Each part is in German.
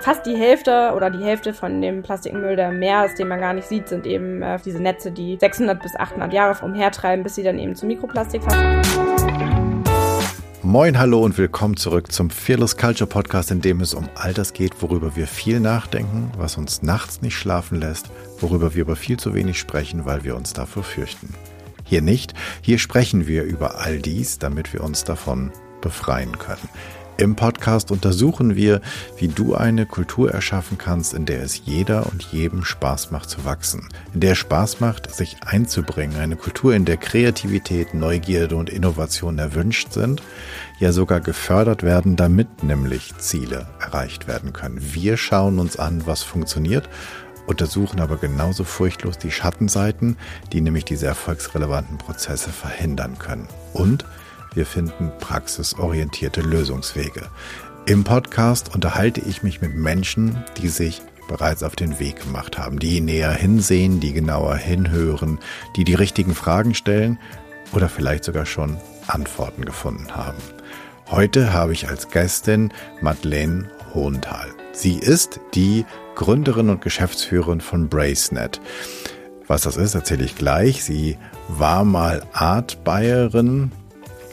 fast die Hälfte oder die Hälfte von dem Plastikmüll, der mehr ist, den man gar nicht sieht, sind eben äh, diese Netze, die 600 bis 800 Jahre umhertreiben, bis sie dann eben zu Mikroplastik verfallen. Moin, hallo und willkommen zurück zum Fearless Culture Podcast, in dem es um all das geht, worüber wir viel nachdenken, was uns nachts nicht schlafen lässt, worüber wir aber viel zu wenig sprechen, weil wir uns davor fürchten. Hier nicht, hier sprechen wir über all dies, damit wir uns davon befreien können. Im Podcast untersuchen wir, wie du eine Kultur erschaffen kannst, in der es jeder und jedem Spaß macht zu wachsen, in der es Spaß macht, sich einzubringen, eine Kultur, in der Kreativität, Neugierde und Innovation erwünscht sind, ja sogar gefördert werden, damit nämlich Ziele erreicht werden können. Wir schauen uns an, was funktioniert untersuchen aber genauso furchtlos die Schattenseiten, die nämlich diese erfolgsrelevanten Prozesse verhindern können. Und wir finden praxisorientierte Lösungswege. Im Podcast unterhalte ich mich mit Menschen, die sich bereits auf den Weg gemacht haben, die näher hinsehen, die genauer hinhören, die die richtigen Fragen stellen oder vielleicht sogar schon Antworten gefunden haben. Heute habe ich als Gästin Madeleine Hohenthal. Sie ist die Gründerin und Geschäftsführerin von BraceNet. Was das ist, erzähle ich gleich. Sie war mal Art Bayerin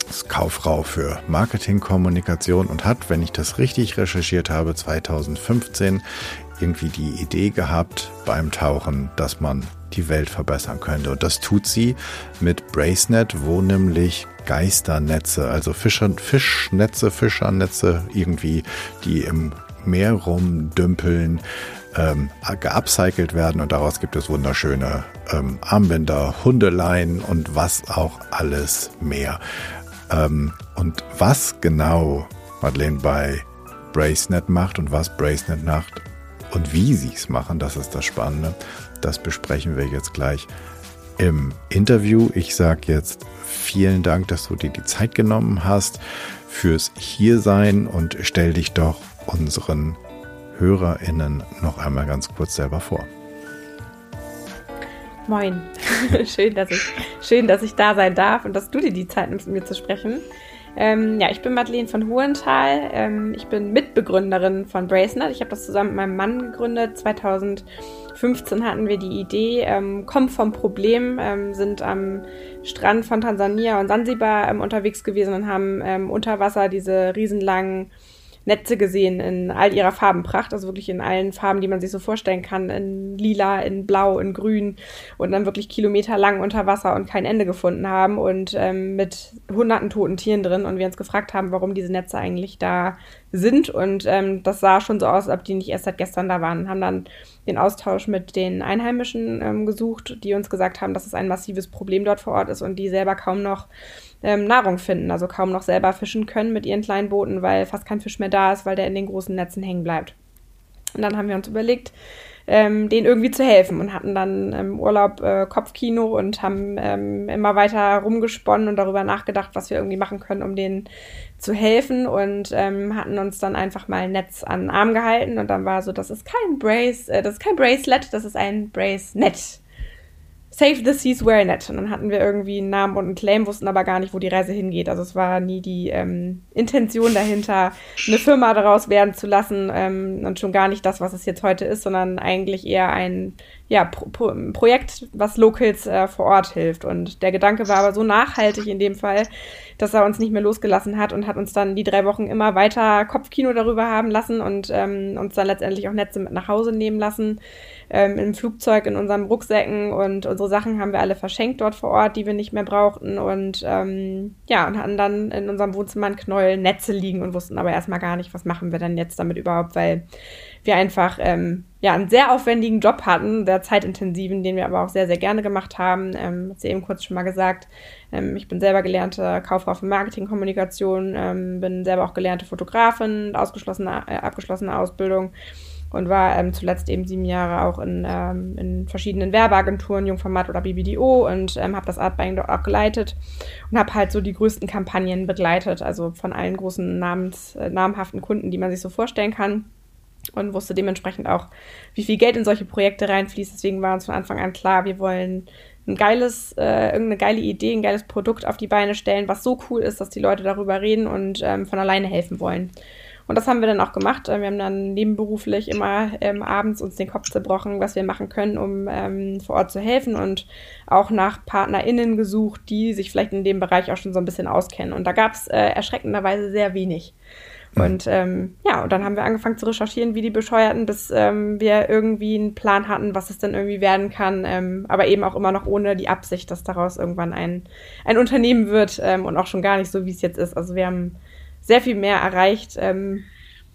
ist Kauffrau für Marketingkommunikation und hat, wenn ich das richtig recherchiert habe, 2015 irgendwie die Idee gehabt beim Tauchen, dass man die Welt verbessern könnte. Und das tut sie mit Bracenet, wo nämlich Geisternetze, also Fischer, Fischnetze, Fischernetze irgendwie, die im Meer rumdümpeln, ähm, geupcycelt werden und daraus gibt es wunderschöne ähm, Armbänder, Hundeleien und was auch alles mehr. Ähm, und was genau Madeleine bei Bracenet macht und was Bracenet macht und wie sie es machen, das ist das Spannende. Das besprechen wir jetzt gleich im Interview. Ich sage jetzt vielen Dank, dass du dir die Zeit genommen hast fürs Hiersein und stell dich doch unseren HörerInnen noch einmal ganz kurz selber vor. Moin. schön, dass ich, schön, dass ich da sein darf und dass du dir die Zeit nimmst, mit mir zu sprechen. Ähm, ja, ich bin Madeleine von Hohenthal. Ähm, ich bin Mitbegründerin von Bracenet. Ich habe das zusammen mit meinem Mann gegründet. 2015 hatten wir die Idee, ähm, kommen vom Problem, ähm, sind am Strand von Tansania und Sansibar ähm, unterwegs gewesen und haben ähm, unter Wasser diese riesenlangen Netze gesehen in all ihrer Farbenpracht, also wirklich in allen Farben, die man sich so vorstellen kann, in lila, in blau, in grün und dann wirklich kilometerlang unter Wasser und kein Ende gefunden haben und ähm, mit hunderten toten Tieren drin und wir uns gefragt haben, warum diese Netze eigentlich da sind und ähm, das sah schon so aus, als ob die nicht erst seit gestern da waren. Haben dann den Austausch mit den Einheimischen ähm, gesucht, die uns gesagt haben, dass es ein massives Problem dort vor Ort ist und die selber kaum noch ähm, Nahrung finden, also kaum noch selber fischen können mit ihren kleinen Booten, weil fast kein Fisch mehr da ist, weil der in den großen Netzen hängen bleibt. Und dann haben wir uns überlegt, ähm, denen irgendwie zu helfen und hatten dann im Urlaub äh, Kopfkino und haben ähm, immer weiter rumgesponnen und darüber nachgedacht, was wir irgendwie machen können, um denen zu helfen und ähm, hatten uns dann einfach mal ein Netz an den Arm gehalten und dann war so, das ist kein Brace, äh, das ist kein Bracelet, das ist ein Bracenet. Save the Seas Wear Net. Und dann hatten wir irgendwie einen Namen und einen Claim, wussten aber gar nicht, wo die Reise hingeht. Also es war nie die ähm, Intention dahinter, eine Firma daraus werden zu lassen ähm, und schon gar nicht das, was es jetzt heute ist, sondern eigentlich eher ein ja, Pro Pro Projekt, was Locals äh, vor Ort hilft. Und der Gedanke war aber so nachhaltig in dem Fall, dass er uns nicht mehr losgelassen hat und hat uns dann die drei Wochen immer weiter Kopfkino darüber haben lassen und ähm, uns dann letztendlich auch Netze mit nach Hause nehmen lassen ähm, im Flugzeug, in unseren Rucksäcken. Und unsere Sachen haben wir alle verschenkt dort vor Ort, die wir nicht mehr brauchten. Und ähm, ja, und hatten dann in unserem Wohnzimmer ein Knäuel Netze liegen und wussten aber erstmal gar nicht, was machen wir denn jetzt damit überhaupt, weil wir einfach ähm, ja einen sehr aufwendigen Job hatten, sehr zeitintensiven, den wir aber auch sehr, sehr gerne gemacht haben. Ähm, hat sie eben kurz schon mal gesagt. Ähm, ich bin selber gelernte Kauffrau für Marketingkommunikation, ähm, bin selber auch gelernte Fotografin, ausgeschlossene, äh, abgeschlossene Ausbildung und war ähm, zuletzt eben sieben Jahre auch in, ähm, in verschiedenen Werbeagenturen, Jungformat oder BBDO und ähm, habe das Artbuying dort auch geleitet und habe halt so die größten Kampagnen begleitet, also von allen großen namens, äh, namhaften Kunden, die man sich so vorstellen kann und wusste dementsprechend auch, wie viel Geld in solche Projekte reinfließt. Deswegen war uns von Anfang an klar, wir wollen ein geiles, äh, irgendeine geile Idee, ein geiles Produkt auf die Beine stellen, was so cool ist, dass die Leute darüber reden und ähm, von alleine helfen wollen. Und das haben wir dann auch gemacht. Äh, wir haben dann nebenberuflich immer ähm, abends uns den Kopf zerbrochen, was wir machen können, um ähm, vor Ort zu helfen und auch nach PartnerInnen gesucht, die sich vielleicht in dem Bereich auch schon so ein bisschen auskennen. Und da gab es äh, erschreckenderweise sehr wenig. Mhm. Und ähm, ja, und dann haben wir angefangen zu recherchieren, wie die Bescheuerten, bis ähm, wir irgendwie einen Plan hatten, was es dann irgendwie werden kann, ähm, aber eben auch immer noch ohne die Absicht, dass daraus irgendwann ein, ein Unternehmen wird ähm, und auch schon gar nicht so, wie es jetzt ist. Also wir haben sehr viel mehr erreicht, ähm,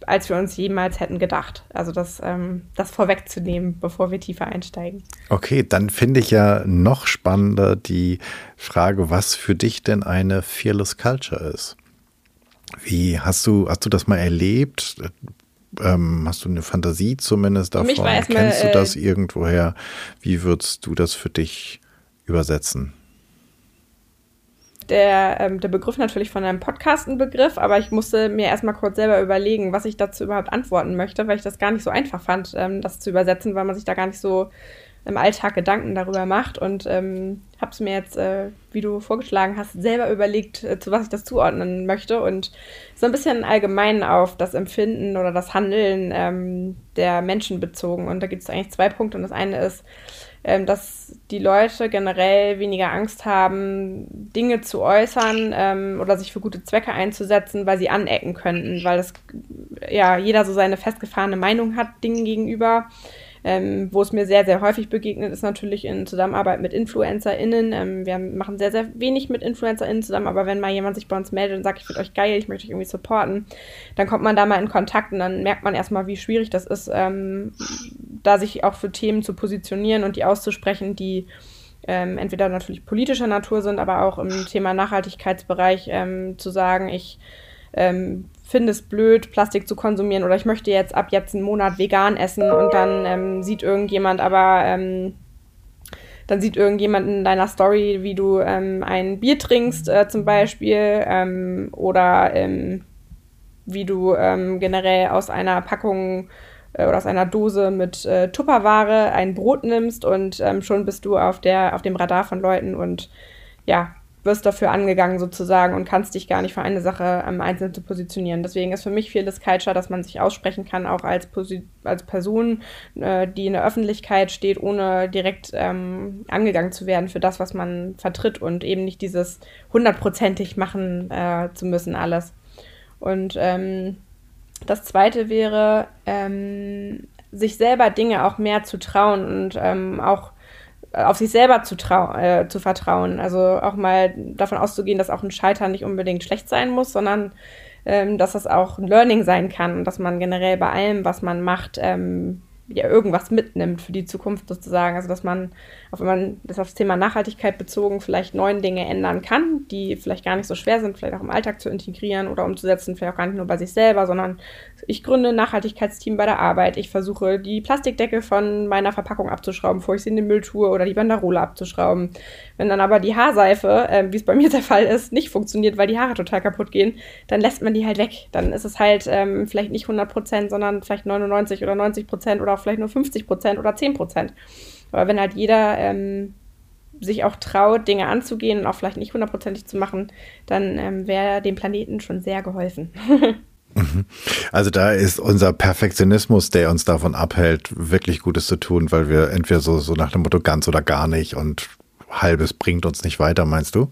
als wir uns jemals hätten gedacht. Also das, ähm, das vorwegzunehmen, bevor wir tiefer einsteigen. Okay, dann finde ich ja noch spannender die Frage, was für dich denn eine Fearless Culture ist. Wie hast du, hast du das mal erlebt? Ähm, hast du eine Fantasie zumindest davon? Kennst du das äh, irgendwoher? Wie würdest du das für dich übersetzen? Der, ähm, der Begriff natürlich von einem Podcast ein Begriff, aber ich musste mir erstmal kurz selber überlegen, was ich dazu überhaupt antworten möchte, weil ich das gar nicht so einfach fand, ähm, das zu übersetzen, weil man sich da gar nicht so im Alltag Gedanken darüber macht und ähm, habe es mir jetzt, äh, wie du vorgeschlagen hast, selber überlegt, äh, zu was ich das zuordnen möchte und so ein bisschen allgemein auf das Empfinden oder das Handeln ähm, der Menschen bezogen. Und da gibt es eigentlich zwei Punkte und das eine ist, ähm, dass die Leute generell weniger Angst haben, Dinge zu äußern ähm, oder sich für gute Zwecke einzusetzen, weil sie anecken könnten, weil das ja jeder so seine festgefahrene Meinung hat Dingen gegenüber. Ähm, wo es mir sehr, sehr häufig begegnet, ist natürlich in Zusammenarbeit mit InfluencerInnen. Ähm, wir machen sehr, sehr wenig mit InfluencerInnen zusammen, aber wenn mal jemand sich bei uns meldet und sagt, ich finde euch geil, ich möchte euch irgendwie supporten, dann kommt man da mal in Kontakt und dann merkt man erstmal, wie schwierig das ist, ähm, da sich auch für Themen zu positionieren und die auszusprechen, die ähm, entweder natürlich politischer Natur sind, aber auch im Thema Nachhaltigkeitsbereich ähm, zu sagen, ich ähm, finde es blöd, Plastik zu konsumieren oder ich möchte jetzt ab jetzt einen Monat vegan essen und dann ähm, sieht irgendjemand aber, ähm, dann sieht irgendjemand in deiner Story, wie du ähm, ein Bier trinkst äh, zum Beispiel ähm, oder ähm, wie du ähm, generell aus einer Packung äh, oder aus einer Dose mit äh, Tupperware ein Brot nimmst und schon bist du auf, der, auf dem Radar von Leuten und ja, wirst dafür angegangen sozusagen und kannst dich gar nicht für eine Sache am Einzelnen zu positionieren. Deswegen ist für mich vieles Culture, dass man sich aussprechen kann, auch als, Posi als Person, äh, die in der Öffentlichkeit steht, ohne direkt ähm, angegangen zu werden für das, was man vertritt und eben nicht dieses hundertprozentig machen äh, zu müssen alles. Und ähm, das Zweite wäre, ähm, sich selber Dinge auch mehr zu trauen und ähm, auch auf sich selber zu, äh, zu vertrauen. Also auch mal davon auszugehen, dass auch ein Scheitern nicht unbedingt schlecht sein muss, sondern ähm, dass das auch ein Learning sein kann und dass man generell bei allem, was man macht, ähm, ja irgendwas mitnimmt für die Zukunft sozusagen. Also dass man, auch wenn man das aufs Thema Nachhaltigkeit bezogen vielleicht neuen Dinge ändern kann, die vielleicht gar nicht so schwer sind, vielleicht auch im Alltag zu integrieren oder umzusetzen, vielleicht auch gar nicht nur bei sich selber, sondern ich gründe ein Nachhaltigkeitsteam bei der Arbeit. Ich versuche die Plastikdecke von meiner Verpackung abzuschrauben, bevor ich sie in den Müll tue oder die Banderole abzuschrauben. Wenn dann aber die Haarseife, äh, wie es bei mir der Fall ist, nicht funktioniert, weil die Haare total kaputt gehen, dann lässt man die halt weg. Dann ist es halt ähm, vielleicht nicht 100 Prozent, sondern vielleicht 99 oder 90 Prozent oder auch vielleicht nur 50 Prozent oder 10 Prozent. Aber wenn halt jeder ähm, sich auch traut, Dinge anzugehen und auch vielleicht nicht hundertprozentig zu machen, dann ähm, wäre dem Planeten schon sehr geholfen. Mhm. Also da ist unser Perfektionismus, der uns davon abhält, wirklich Gutes zu tun, weil wir entweder so, so nach dem Motto ganz oder gar nicht und halbes bringt uns nicht weiter, meinst du?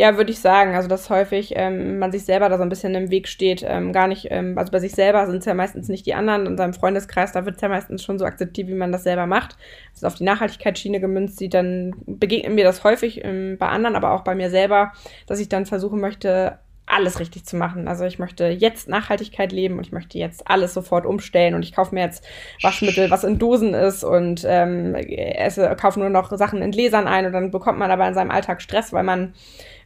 Ja, würde ich sagen. Also, dass häufig ähm, man sich selber da so ein bisschen im Weg steht. Ähm, gar nicht, ähm, also bei sich selber sind es ja meistens nicht die anderen. In seinem Freundeskreis, da wird es ja meistens schon so akzeptiert, wie man das selber macht. Also auf die Nachhaltigkeitsschiene gemünzt sieht, dann begegnet mir das häufig ähm, bei anderen, aber auch bei mir selber, dass ich dann versuchen möchte, alles richtig zu machen. Also ich möchte jetzt Nachhaltigkeit leben und ich möchte jetzt alles sofort umstellen und ich kaufe mir jetzt Waschmittel, was in Dosen ist und ähm, esse, kaufe nur noch Sachen in Gläsern ein und dann bekommt man aber in seinem Alltag Stress, weil man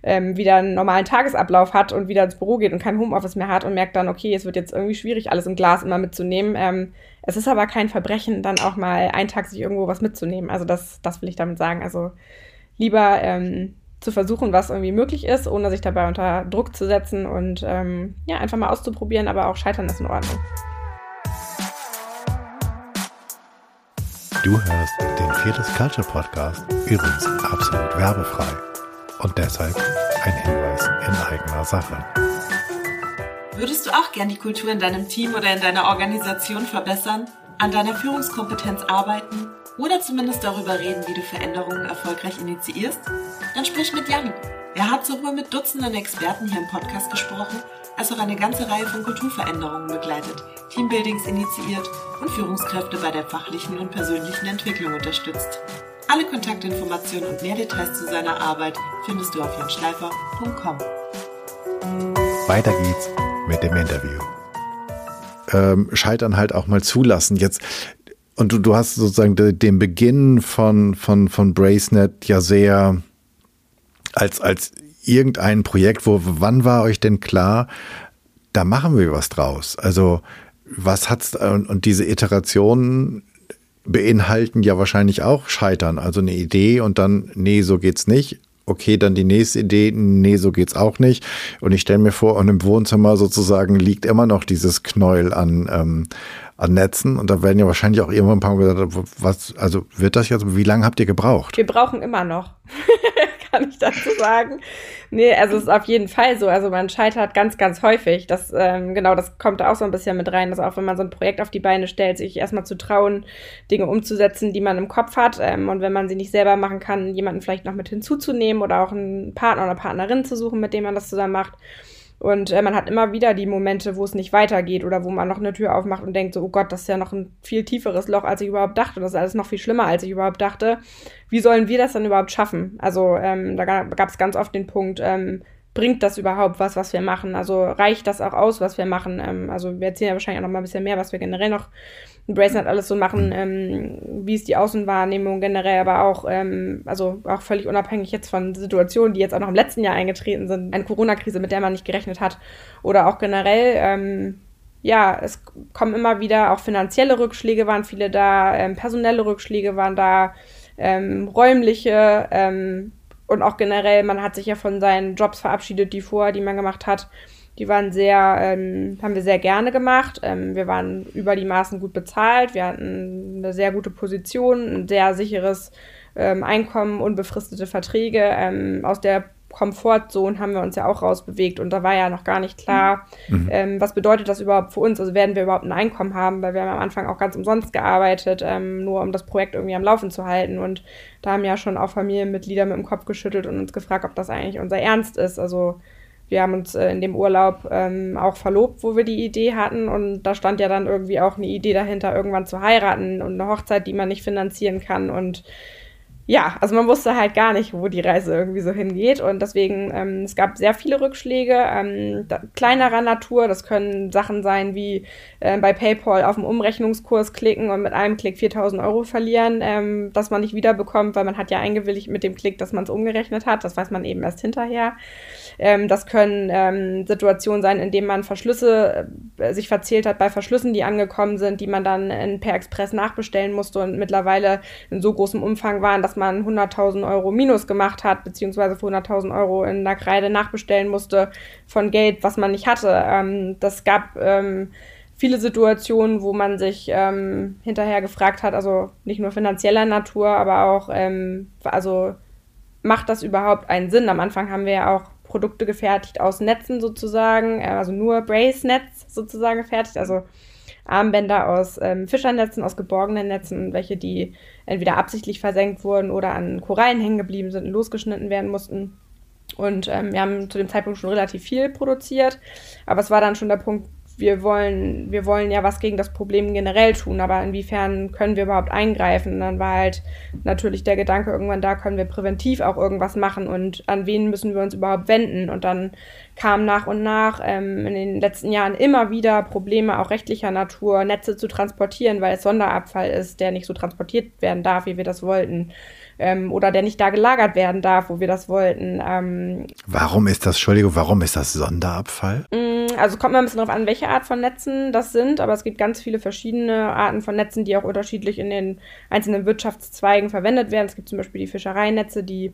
ähm, wieder einen normalen Tagesablauf hat und wieder ins Büro geht und kein Homeoffice mehr hat und merkt dann, okay, es wird jetzt irgendwie schwierig, alles im Glas immer mitzunehmen. Ähm, es ist aber kein Verbrechen, dann auch mal einen Tag sich irgendwo was mitzunehmen. Also das, das will ich damit sagen. Also lieber ähm, zu versuchen, was irgendwie möglich ist, ohne sich dabei unter Druck zu setzen und ähm, ja, einfach mal auszuprobieren, aber auch scheitern ist in Ordnung. Du hörst den Viertes Culture Podcast, übrigens absolut werbefrei und deshalb ein Hinweis in eigener Sache. Würdest du auch gern die Kultur in deinem Team oder in deiner Organisation verbessern, an deiner Führungskompetenz arbeiten oder zumindest darüber reden, wie du Veränderungen erfolgreich initiierst? Dann sprich mit Jan. Er hat sowohl mit Dutzenden Experten hier im Podcast gesprochen, als auch eine ganze Reihe von Kulturveränderungen begleitet, Teambuildings initiiert und Führungskräfte bei der fachlichen und persönlichen Entwicklung unterstützt. Alle Kontaktinformationen und mehr Details zu seiner Arbeit findest du auf janschleifer.com. Weiter geht's mit dem Interview. Ähm, Scheitern halt auch mal zulassen. Jetzt und du, du hast sozusagen den Beginn von, von, von Bracenet ja sehr als, als irgendein Projekt, wo, wann war euch denn klar, da machen wir was draus? Also, was hat's, und, und diese Iterationen beinhalten ja wahrscheinlich auch Scheitern. Also eine Idee und dann, nee, so geht's nicht okay, dann die nächste Idee, nee, so geht's auch nicht. Und ich stelle mir vor, und im Wohnzimmer sozusagen liegt immer noch dieses Knäuel an, ähm, an Netzen. Und da werden ja wahrscheinlich auch irgendwann ein paar Mal gesagt, was, also wird das jetzt, wie lange habt ihr gebraucht? Wir brauchen immer noch. kann ich dazu sagen. Nee, also es ist auf jeden Fall so. Also man scheitert ganz, ganz häufig. Das, ähm, genau, das kommt auch so ein bisschen mit rein, dass auch wenn man so ein Projekt auf die Beine stellt, sich erstmal zu trauen, Dinge umzusetzen, die man im Kopf hat. Ähm, und wenn man sie nicht selber machen kann, jemanden vielleicht noch mit hinzuzunehmen oder auch einen Partner oder Partnerin zu suchen, mit dem man das zusammen macht. Und äh, man hat immer wieder die Momente, wo es nicht weitergeht oder wo man noch eine Tür aufmacht und denkt so, oh Gott, das ist ja noch ein viel tieferes Loch, als ich überhaupt dachte. Das ist alles noch viel schlimmer, als ich überhaupt dachte. Wie sollen wir das dann überhaupt schaffen? Also ähm, da gab es ganz oft den Punkt, ähm, bringt das überhaupt was, was wir machen? Also reicht das auch aus, was wir machen? Ähm, also wir erzählen ja wahrscheinlich auch noch mal ein bisschen mehr, was wir generell noch in Bracenet alles so machen, ähm, wie ist die Außenwahrnehmung generell, aber auch, ähm, also auch völlig unabhängig jetzt von Situationen, die jetzt auch noch im letzten Jahr eingetreten sind, eine Corona-Krise, mit der man nicht gerechnet hat, oder auch generell, ähm, ja, es kommen immer wieder auch finanzielle Rückschläge waren viele da, ähm, personelle Rückschläge waren da, ähm, räumliche, ähm, und auch generell, man hat sich ja von seinen Jobs verabschiedet, die vorher, die man gemacht hat. Die waren sehr, ähm, haben wir sehr gerne gemacht. Ähm, wir waren über die Maßen gut bezahlt. Wir hatten eine sehr gute Position, ein sehr sicheres ähm, Einkommen, unbefristete Verträge. Ähm, aus der Komfortzone haben wir uns ja auch rausbewegt und da war ja noch gar nicht klar, mhm. ähm, was bedeutet das überhaupt für uns? Also werden wir überhaupt ein Einkommen haben, weil wir haben am Anfang auch ganz umsonst gearbeitet, ähm, nur um das Projekt irgendwie am Laufen zu halten und da haben ja schon auch Familienmitglieder mit dem Kopf geschüttelt und uns gefragt, ob das eigentlich unser Ernst ist. Also wir haben uns äh, in dem Urlaub ähm, auch verlobt, wo wir die Idee hatten. Und da stand ja dann irgendwie auch eine Idee dahinter, irgendwann zu heiraten und eine Hochzeit, die man nicht finanzieren kann. Und ja, also man wusste halt gar nicht, wo die Reise irgendwie so hingeht. Und deswegen, ähm, es gab sehr viele Rückschläge, ähm, da, kleinerer Natur. Das können Sachen sein wie äh, bei PayPal auf dem Umrechnungskurs klicken und mit einem Klick 4000 Euro verlieren, ähm, dass man nicht wiederbekommt, weil man hat ja eingewilligt mit dem Klick, dass man es umgerechnet hat. Das weiß man eben erst hinterher. Ähm, das können ähm, Situationen sein, in denen man Verschlüsse äh, sich verzählt hat bei Verschlüssen, die angekommen sind, die man dann in, per Express nachbestellen musste und mittlerweile in so großem Umfang waren, dass man 100.000 Euro Minus gemacht hat, beziehungsweise für 100.000 Euro in der Kreide nachbestellen musste von Geld, was man nicht hatte. Ähm, das gab ähm, viele Situationen, wo man sich ähm, hinterher gefragt hat, also nicht nur finanzieller Natur, aber auch, ähm, also macht das überhaupt einen Sinn? Am Anfang haben wir ja auch Produkte gefertigt aus Netzen sozusagen, äh, also nur Brace-Netz sozusagen gefertigt, also Armbänder aus ähm, Fischernetzen, aus geborgenen Netzen, welche die entweder absichtlich versenkt wurden oder an Korallen hängen geblieben sind und losgeschnitten werden mussten. Und ähm, wir haben zu dem Zeitpunkt schon relativ viel produziert, aber es war dann schon der Punkt, wir wollen, wir wollen ja was gegen das Problem generell tun, aber inwiefern können wir überhaupt eingreifen? Und dann war halt natürlich der Gedanke irgendwann da, können wir präventiv auch irgendwas machen und an wen müssen wir uns überhaupt wenden? Und dann kam nach und nach ähm, in den letzten Jahren immer wieder Probleme auch rechtlicher Natur, Netze zu transportieren, weil es Sonderabfall ist, der nicht so transportiert werden darf, wie wir das wollten ähm, oder der nicht da gelagert werden darf, wo wir das wollten. Ähm, warum ist das, Entschuldigung, warum ist das Sonderabfall? Mm, also kommt mal ein bisschen darauf an, welche Art von Netzen das sind, aber es gibt ganz viele verschiedene Arten von Netzen, die auch unterschiedlich in den einzelnen Wirtschaftszweigen verwendet werden. Es gibt zum Beispiel die Fischereinetze, die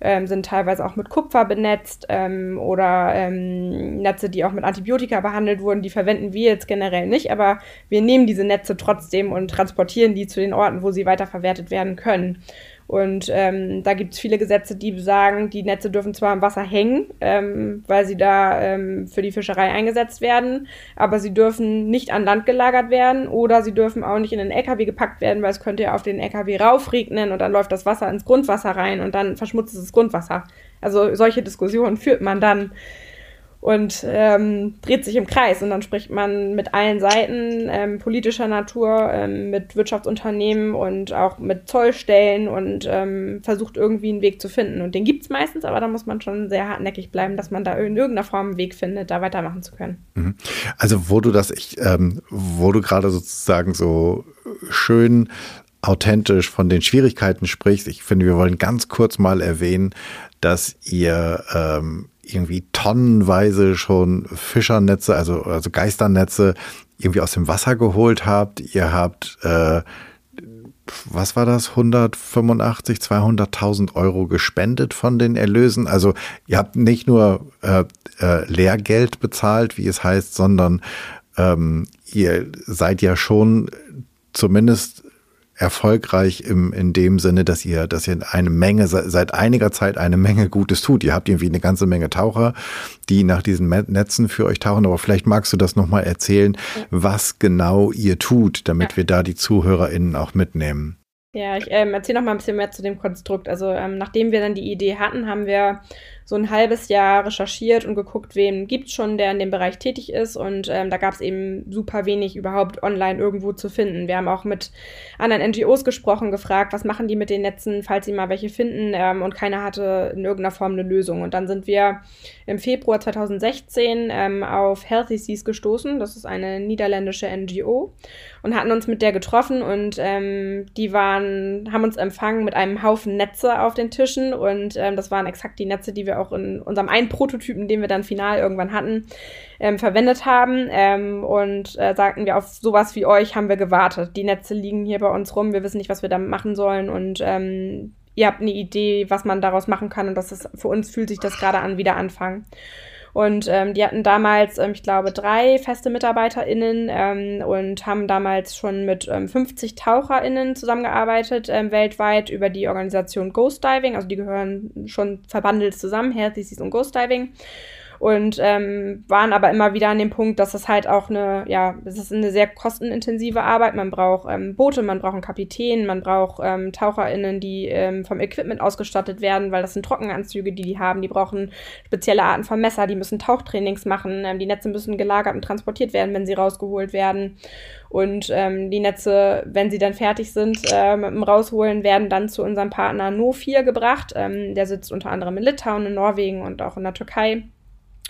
ähm, sind teilweise auch mit Kupfer benetzt ähm, oder ähm, Netze, die auch mit Antibiotika behandelt wurden. Die verwenden wir jetzt generell nicht, aber wir nehmen diese Netze trotzdem und transportieren die zu den Orten, wo sie weiterverwertet werden können. Und ähm, da gibt es viele Gesetze, die sagen, die Netze dürfen zwar im Wasser hängen, ähm, weil sie da ähm, für die Fischerei eingesetzt werden, aber sie dürfen nicht an Land gelagert werden oder sie dürfen auch nicht in den LKW gepackt werden, weil es könnte ja auf den LKW raufregnen und dann läuft das Wasser ins Grundwasser rein und dann verschmutzt es das Grundwasser. Also solche Diskussionen führt man dann und ähm, dreht sich im Kreis. Und dann spricht man mit allen Seiten ähm, politischer Natur, ähm, mit Wirtschaftsunternehmen und auch mit Zollstellen und ähm, versucht irgendwie einen Weg zu finden. Und den gibt's meistens, aber da muss man schon sehr hartnäckig bleiben, dass man da in irgendeiner Form einen Weg findet, da weitermachen zu können. Mhm. Also wo du das, ich, ähm, wo du gerade sozusagen so schön authentisch von den Schwierigkeiten sprichst, ich finde, wir wollen ganz kurz mal erwähnen, dass ihr ähm, irgendwie tonnenweise schon Fischernetze, also, also Geisternetze irgendwie aus dem Wasser geholt habt. Ihr habt, äh, was war das, 185, 200.000 Euro gespendet von den Erlösen. Also ihr habt nicht nur äh, äh, Lehrgeld bezahlt, wie es heißt, sondern ähm, ihr seid ja schon zumindest erfolgreich im, in dem Sinne, dass ihr, dass ihr eine Menge, seit einiger Zeit eine Menge Gutes tut. Ihr habt irgendwie eine ganze Menge Taucher, die nach diesen Netzen für euch tauchen. Aber vielleicht magst du das nochmal erzählen, was genau ihr tut, damit wir da die ZuhörerInnen auch mitnehmen. Ja, ich ähm, erzähle noch mal ein bisschen mehr zu dem Konstrukt. Also ähm, nachdem wir dann die Idee hatten, haben wir so ein halbes Jahr recherchiert und geguckt, wen gibt's schon, der in dem Bereich tätig ist. Und ähm, da gab es eben super wenig überhaupt online irgendwo zu finden. Wir haben auch mit anderen NGOs gesprochen, gefragt, was machen die mit den Netzen, falls sie mal welche finden. Ähm, und keiner hatte in irgendeiner Form eine Lösung. Und dann sind wir im Februar 2016 ähm, auf Healthy Seas gestoßen. Das ist eine niederländische NGO und hatten uns mit der getroffen und ähm, die waren, haben uns empfangen mit einem Haufen Netze auf den Tischen und ähm, das waren exakt die Netze, die wir auch in unserem einen Prototypen, den wir dann final irgendwann hatten, ähm, verwendet haben ähm, und äh, sagten wir, auf sowas wie euch haben wir gewartet. Die Netze liegen hier bei uns rum, wir wissen nicht, was wir damit machen sollen und ähm, ihr habt eine Idee, was man daraus machen kann und das ist, für uns fühlt sich das gerade an, wieder anfangen. Und ähm, die hatten damals, ähm, ich glaube, drei feste MitarbeiterInnen ähm, und haben damals schon mit ähm, 50 TaucherInnen zusammengearbeitet ähm, weltweit über die Organisation Ghost Diving. Also die gehören schon verbandelt zusammen, Healthy und Ghost Diving und ähm, waren aber immer wieder an dem Punkt, dass es halt auch eine, ja, es ist eine sehr kostenintensive Arbeit. Man braucht ähm, Boote, man braucht einen Kapitän, man braucht ähm, TaucherInnen, die ähm, vom Equipment ausgestattet werden, weil das sind Trockenanzüge, die die haben. Die brauchen spezielle Arten von Messer, die müssen Tauchtrainings machen. Ähm, die Netze müssen gelagert und transportiert werden, wenn sie rausgeholt werden. Und ähm, die Netze, wenn sie dann fertig sind äh, mit dem Rausholen, werden dann zu unserem Partner No4 gebracht. Ähm, der sitzt unter anderem in Litauen, in Norwegen und auch in der Türkei.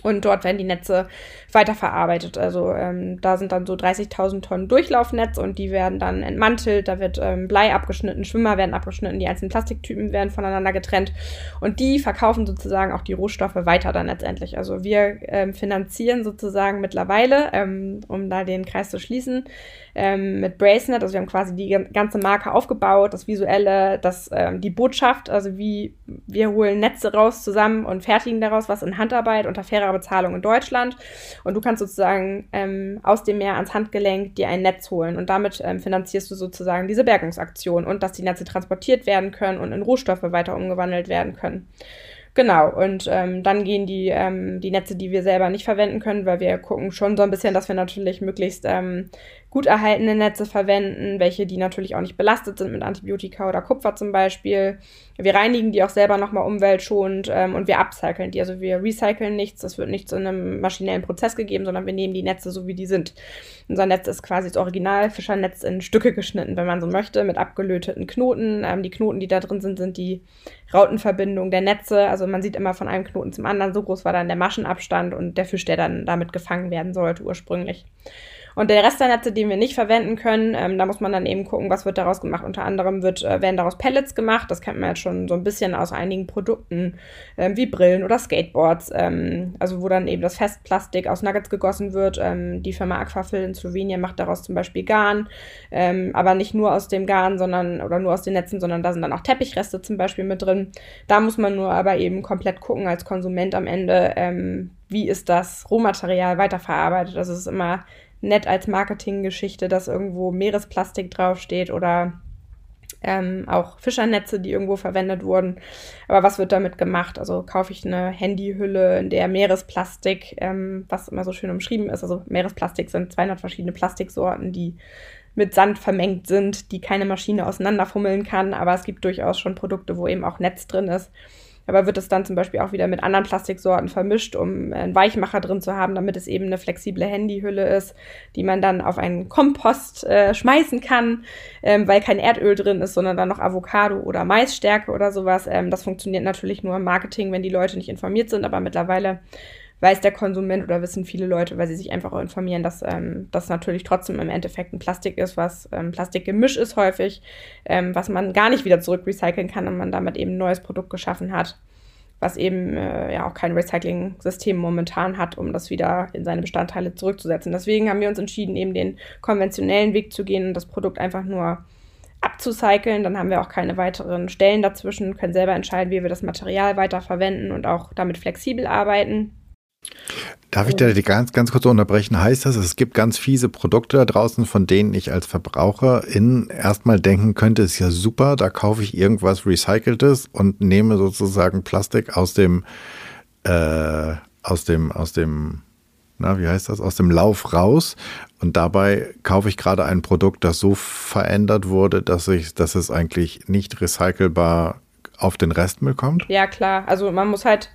Und dort werden die Netze weiterverarbeitet. Also ähm, da sind dann so 30.000 Tonnen Durchlaufnetz und die werden dann entmantelt. Da wird ähm, Blei abgeschnitten, Schwimmer werden abgeschnitten, die einzelnen Plastiktypen werden voneinander getrennt und die verkaufen sozusagen auch die Rohstoffe weiter dann letztendlich. Also wir ähm, finanzieren sozusagen mittlerweile, ähm, um da den Kreis zu schließen, ähm, mit Bracenet. Also wir haben quasi die ganze Marke aufgebaut, das Visuelle, das, ähm, die Botschaft, also wie wir holen Netze raus zusammen und fertigen daraus was in Handarbeit unter fairer Bezahlung in Deutschland. Und du kannst sozusagen ähm, aus dem Meer ans Handgelenk dir ein Netz holen und damit ähm, finanzierst du sozusagen diese Bergungsaktion und dass die Netze transportiert werden können und in Rohstoffe weiter umgewandelt werden können. Genau, und ähm, dann gehen die, ähm, die Netze, die wir selber nicht verwenden können, weil wir gucken schon so ein bisschen, dass wir natürlich möglichst ähm, gut erhaltene Netze verwenden, welche die natürlich auch nicht belastet sind mit Antibiotika oder Kupfer zum Beispiel. Wir reinigen die auch selber nochmal umweltschonend ähm, und wir upcyclen die. Also wir recyceln nichts, das wird nicht zu einem maschinellen Prozess gegeben, sondern wir nehmen die Netze so, wie die sind. Unser Netz ist quasi das Original Fischernetz in Stücke geschnitten, wenn man so möchte, mit abgelöteten Knoten. Ähm, die Knoten, die da drin sind, sind die Rautenverbindung der Netze. Also man sieht immer von einem Knoten zum anderen, so groß war dann der Maschenabstand und der Fisch, der dann damit gefangen werden sollte ursprünglich. Und der Rest der Netze, den wir nicht verwenden können, ähm, da muss man dann eben gucken, was wird daraus gemacht. Unter anderem wird, äh, werden daraus Pellets gemacht. Das kennt man jetzt schon so ein bisschen aus einigen Produkten, ähm, wie Brillen oder Skateboards. Ähm, also wo dann eben das Festplastik aus Nuggets gegossen wird. Ähm, die Firma Aquafil in Slowenien macht daraus zum Beispiel Garn. Ähm, aber nicht nur aus dem Garn, sondern oder nur aus den Netzen, sondern da sind dann auch Teppichreste zum Beispiel mit drin. Da muss man nur aber eben komplett gucken als Konsument am Ende, ähm, wie ist das Rohmaterial weiterverarbeitet. Das ist immer nett als Marketinggeschichte, dass irgendwo Meeresplastik draufsteht oder ähm, auch Fischernetze, die irgendwo verwendet wurden. Aber was wird damit gemacht? Also kaufe ich eine Handyhülle, in der Meeresplastik, ähm, was immer so schön umschrieben ist, also Meeresplastik sind 200 verschiedene Plastiksorten, die mit Sand vermengt sind, die keine Maschine auseinanderfummeln kann, aber es gibt durchaus schon Produkte, wo eben auch Netz drin ist aber wird es dann zum Beispiel auch wieder mit anderen Plastiksorten vermischt, um einen Weichmacher drin zu haben, damit es eben eine flexible Handyhülle ist, die man dann auf einen Kompost äh, schmeißen kann, ähm, weil kein Erdöl drin ist, sondern dann noch Avocado oder Maisstärke oder sowas. Ähm, das funktioniert natürlich nur im Marketing, wenn die Leute nicht informiert sind, aber mittlerweile weiß der Konsument oder wissen viele Leute, weil sie sich einfach auch informieren, dass ähm, das natürlich trotzdem im Endeffekt ein Plastik ist, was ähm, Plastikgemisch ist häufig, ähm, was man gar nicht wieder zurück recyceln kann und man damit eben ein neues Produkt geschaffen hat, was eben äh, ja auch kein Recycling-System momentan hat, um das wieder in seine Bestandteile zurückzusetzen. Deswegen haben wir uns entschieden, eben den konventionellen Weg zu gehen und das Produkt einfach nur abzucyceln. Dann haben wir auch keine weiteren Stellen dazwischen, können selber entscheiden, wie wir das Material weiterverwenden und auch damit flexibel arbeiten. Darf ich da ganz, ganz kurz unterbrechen? Heißt das, es gibt ganz fiese Produkte da draußen, von denen ich als Verbraucherin erstmal denken könnte, ist ja super, da kaufe ich irgendwas Recyceltes und nehme sozusagen Plastik aus dem, äh, aus dem, aus dem, na, wie heißt das, aus dem Lauf raus. Und dabei kaufe ich gerade ein Produkt, das so verändert wurde, dass ich, dass es eigentlich nicht recycelbar auf den Restmüll kommt? Ja, klar. Also man muss halt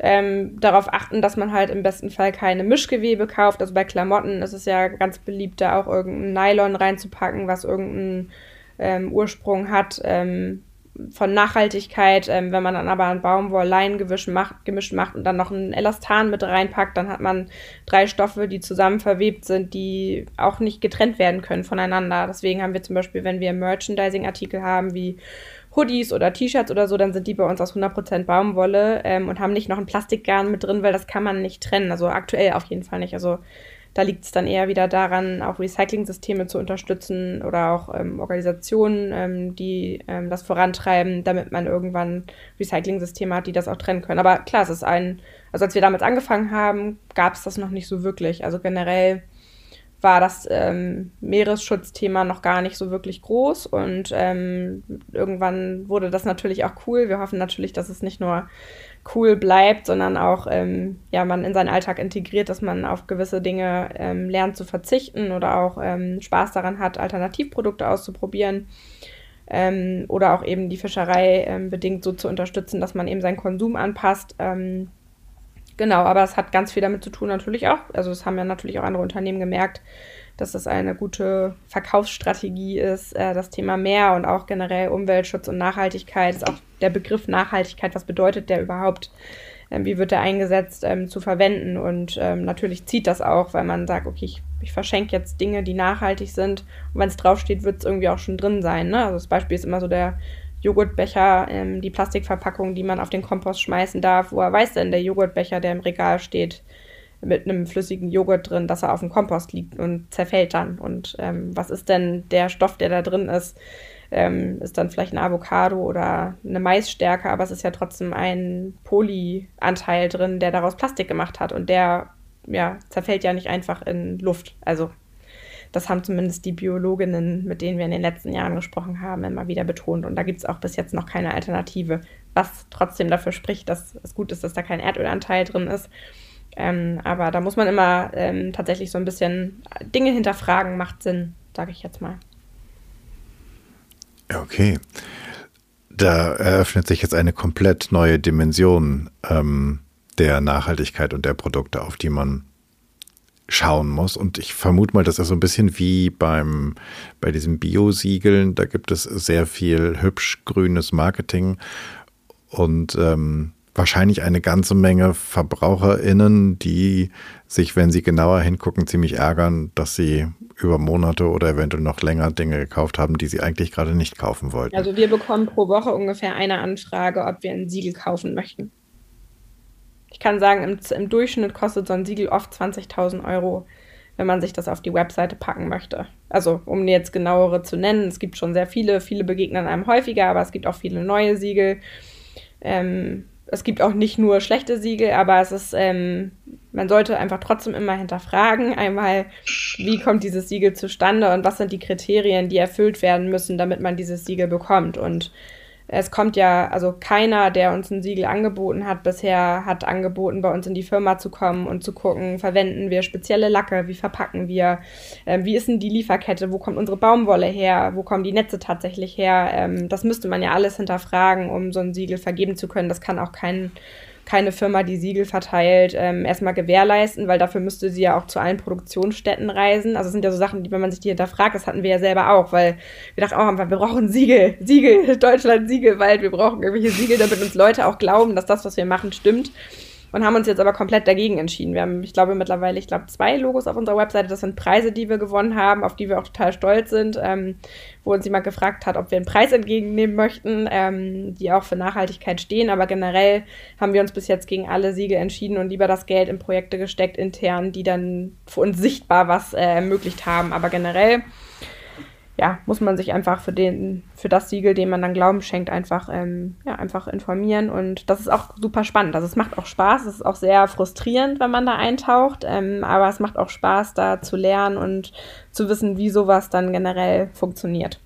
ähm, darauf achten, dass man halt im besten Fall keine Mischgewebe kauft. Also bei Klamotten ist es ja ganz beliebt, da auch irgendein Nylon reinzupacken, was irgendeinen ähm, Ursprung hat ähm, von Nachhaltigkeit. Ähm, wenn man dann aber ein Baumwoll-Lein-Gemisch macht, Gemisch macht und dann noch ein Elastan mit reinpackt, dann hat man drei Stoffe, die zusammen verwebt sind, die auch nicht getrennt werden können voneinander. Deswegen haben wir zum Beispiel, wenn wir Merchandising-Artikel haben, wie Hoodies oder T-Shirts oder so, dann sind die bei uns aus 100% Baumwolle ähm, und haben nicht noch ein Plastikgarn mit drin, weil das kann man nicht trennen. Also aktuell auf jeden Fall nicht. Also da liegt es dann eher wieder daran, auch Recycling-Systeme zu unterstützen oder auch ähm, Organisationen, ähm, die ähm, das vorantreiben, damit man irgendwann Recycling-Systeme hat, die das auch trennen können. Aber klar, es ist ein, also als wir damals angefangen haben, gab es das noch nicht so wirklich. Also generell war das ähm, Meeresschutzthema noch gar nicht so wirklich groß und ähm, irgendwann wurde das natürlich auch cool. Wir hoffen natürlich, dass es nicht nur cool bleibt, sondern auch ähm, ja man in seinen Alltag integriert, dass man auf gewisse Dinge ähm, lernt zu verzichten oder auch ähm, Spaß daran hat, Alternativprodukte auszuprobieren ähm, oder auch eben die Fischerei bedingt so zu unterstützen, dass man eben seinen Konsum anpasst. Ähm, Genau, aber es hat ganz viel damit zu tun natürlich auch. Also es haben ja natürlich auch andere Unternehmen gemerkt, dass das eine gute Verkaufsstrategie ist. Äh, das Thema Meer und auch generell Umweltschutz und Nachhaltigkeit ist auch der Begriff Nachhaltigkeit. Was bedeutet der überhaupt? Ähm, wie wird der eingesetzt ähm, zu verwenden? Und ähm, natürlich zieht das auch, weil man sagt, okay, ich, ich verschenke jetzt Dinge, die nachhaltig sind. Und wenn es draufsteht, wird es irgendwie auch schon drin sein. Ne? Also das Beispiel ist immer so der Joghurtbecher, ähm, die Plastikverpackung, die man auf den Kompost schmeißen darf. Woher weiß denn der Joghurtbecher, der im Regal steht, mit einem flüssigen Joghurt drin, dass er auf dem Kompost liegt und zerfällt dann? Und ähm, was ist denn der Stoff, der da drin ist? Ähm, ist dann vielleicht ein Avocado oder eine Maisstärke, aber es ist ja trotzdem ein Polyanteil drin, der daraus Plastik gemacht hat und der ja, zerfällt ja nicht einfach in Luft. Also das haben zumindest die Biologinnen, mit denen wir in den letzten Jahren gesprochen haben, immer wieder betont. Und da gibt es auch bis jetzt noch keine Alternative, was trotzdem dafür spricht, dass es gut ist, dass da kein Erdölanteil drin ist. Ähm, aber da muss man immer ähm, tatsächlich so ein bisschen Dinge hinterfragen, macht Sinn, sage ich jetzt mal. Okay. Da eröffnet sich jetzt eine komplett neue Dimension ähm, der Nachhaltigkeit und der Produkte, auf die man schauen muss. Und ich vermute mal, das ist so ein bisschen wie beim, bei diesen Bio-Siegeln. Da gibt es sehr viel hübsch grünes Marketing und ähm, wahrscheinlich eine ganze Menge VerbraucherInnen, die sich, wenn sie genauer hingucken, ziemlich ärgern, dass sie über Monate oder eventuell noch länger Dinge gekauft haben, die sie eigentlich gerade nicht kaufen wollten. Also wir bekommen pro Woche ungefähr eine Anfrage, ob wir ein Siegel kaufen möchten. Ich kann sagen, im, im Durchschnitt kostet so ein Siegel oft 20.000 Euro, wenn man sich das auf die Webseite packen möchte. Also, um jetzt genauere zu nennen, es gibt schon sehr viele, viele begegnen einem häufiger, aber es gibt auch viele neue Siegel. Ähm, es gibt auch nicht nur schlechte Siegel, aber es ist, ähm, man sollte einfach trotzdem immer hinterfragen, einmal, wie kommt dieses Siegel zustande und was sind die Kriterien, die erfüllt werden müssen, damit man dieses Siegel bekommt. Und es kommt ja, also keiner, der uns ein Siegel angeboten hat, bisher hat angeboten, bei uns in die Firma zu kommen und zu gucken, verwenden wir spezielle Lacke, wie verpacken wir, ähm, wie ist denn die Lieferkette, wo kommt unsere Baumwolle her, wo kommen die Netze tatsächlich her. Ähm, das müsste man ja alles hinterfragen, um so ein Siegel vergeben zu können. Das kann auch kein keine Firma, die Siegel verteilt, ähm, erstmal gewährleisten, weil dafür müsste sie ja auch zu allen Produktionsstätten reisen. Also es sind ja so Sachen, die, wenn man sich die hinterfragt, das hatten wir ja selber auch, weil wir dachten auch, wir brauchen Siegel, Siegel, Deutschland, Siegelwald, wir brauchen irgendwelche Siegel, damit uns Leute auch glauben, dass das, was wir machen, stimmt und haben uns jetzt aber komplett dagegen entschieden. Wir haben, ich glaube, mittlerweile, ich glaube, zwei Logos auf unserer Webseite. Das sind Preise, die wir gewonnen haben, auf die wir auch total stolz sind, ähm, wo uns jemand gefragt hat, ob wir einen Preis entgegennehmen möchten, ähm, die auch für Nachhaltigkeit stehen. Aber generell haben wir uns bis jetzt gegen alle Siegel entschieden und lieber das Geld in Projekte gesteckt intern, die dann für uns sichtbar was äh, ermöglicht haben. Aber generell ja, muss man sich einfach für den, für das Siegel, dem man dann Glauben schenkt, einfach, ähm, ja, einfach informieren. Und das ist auch super spannend. Also es macht auch Spaß, es ist auch sehr frustrierend, wenn man da eintaucht, ähm, aber es macht auch Spaß, da zu lernen und zu wissen, wie sowas dann generell funktioniert.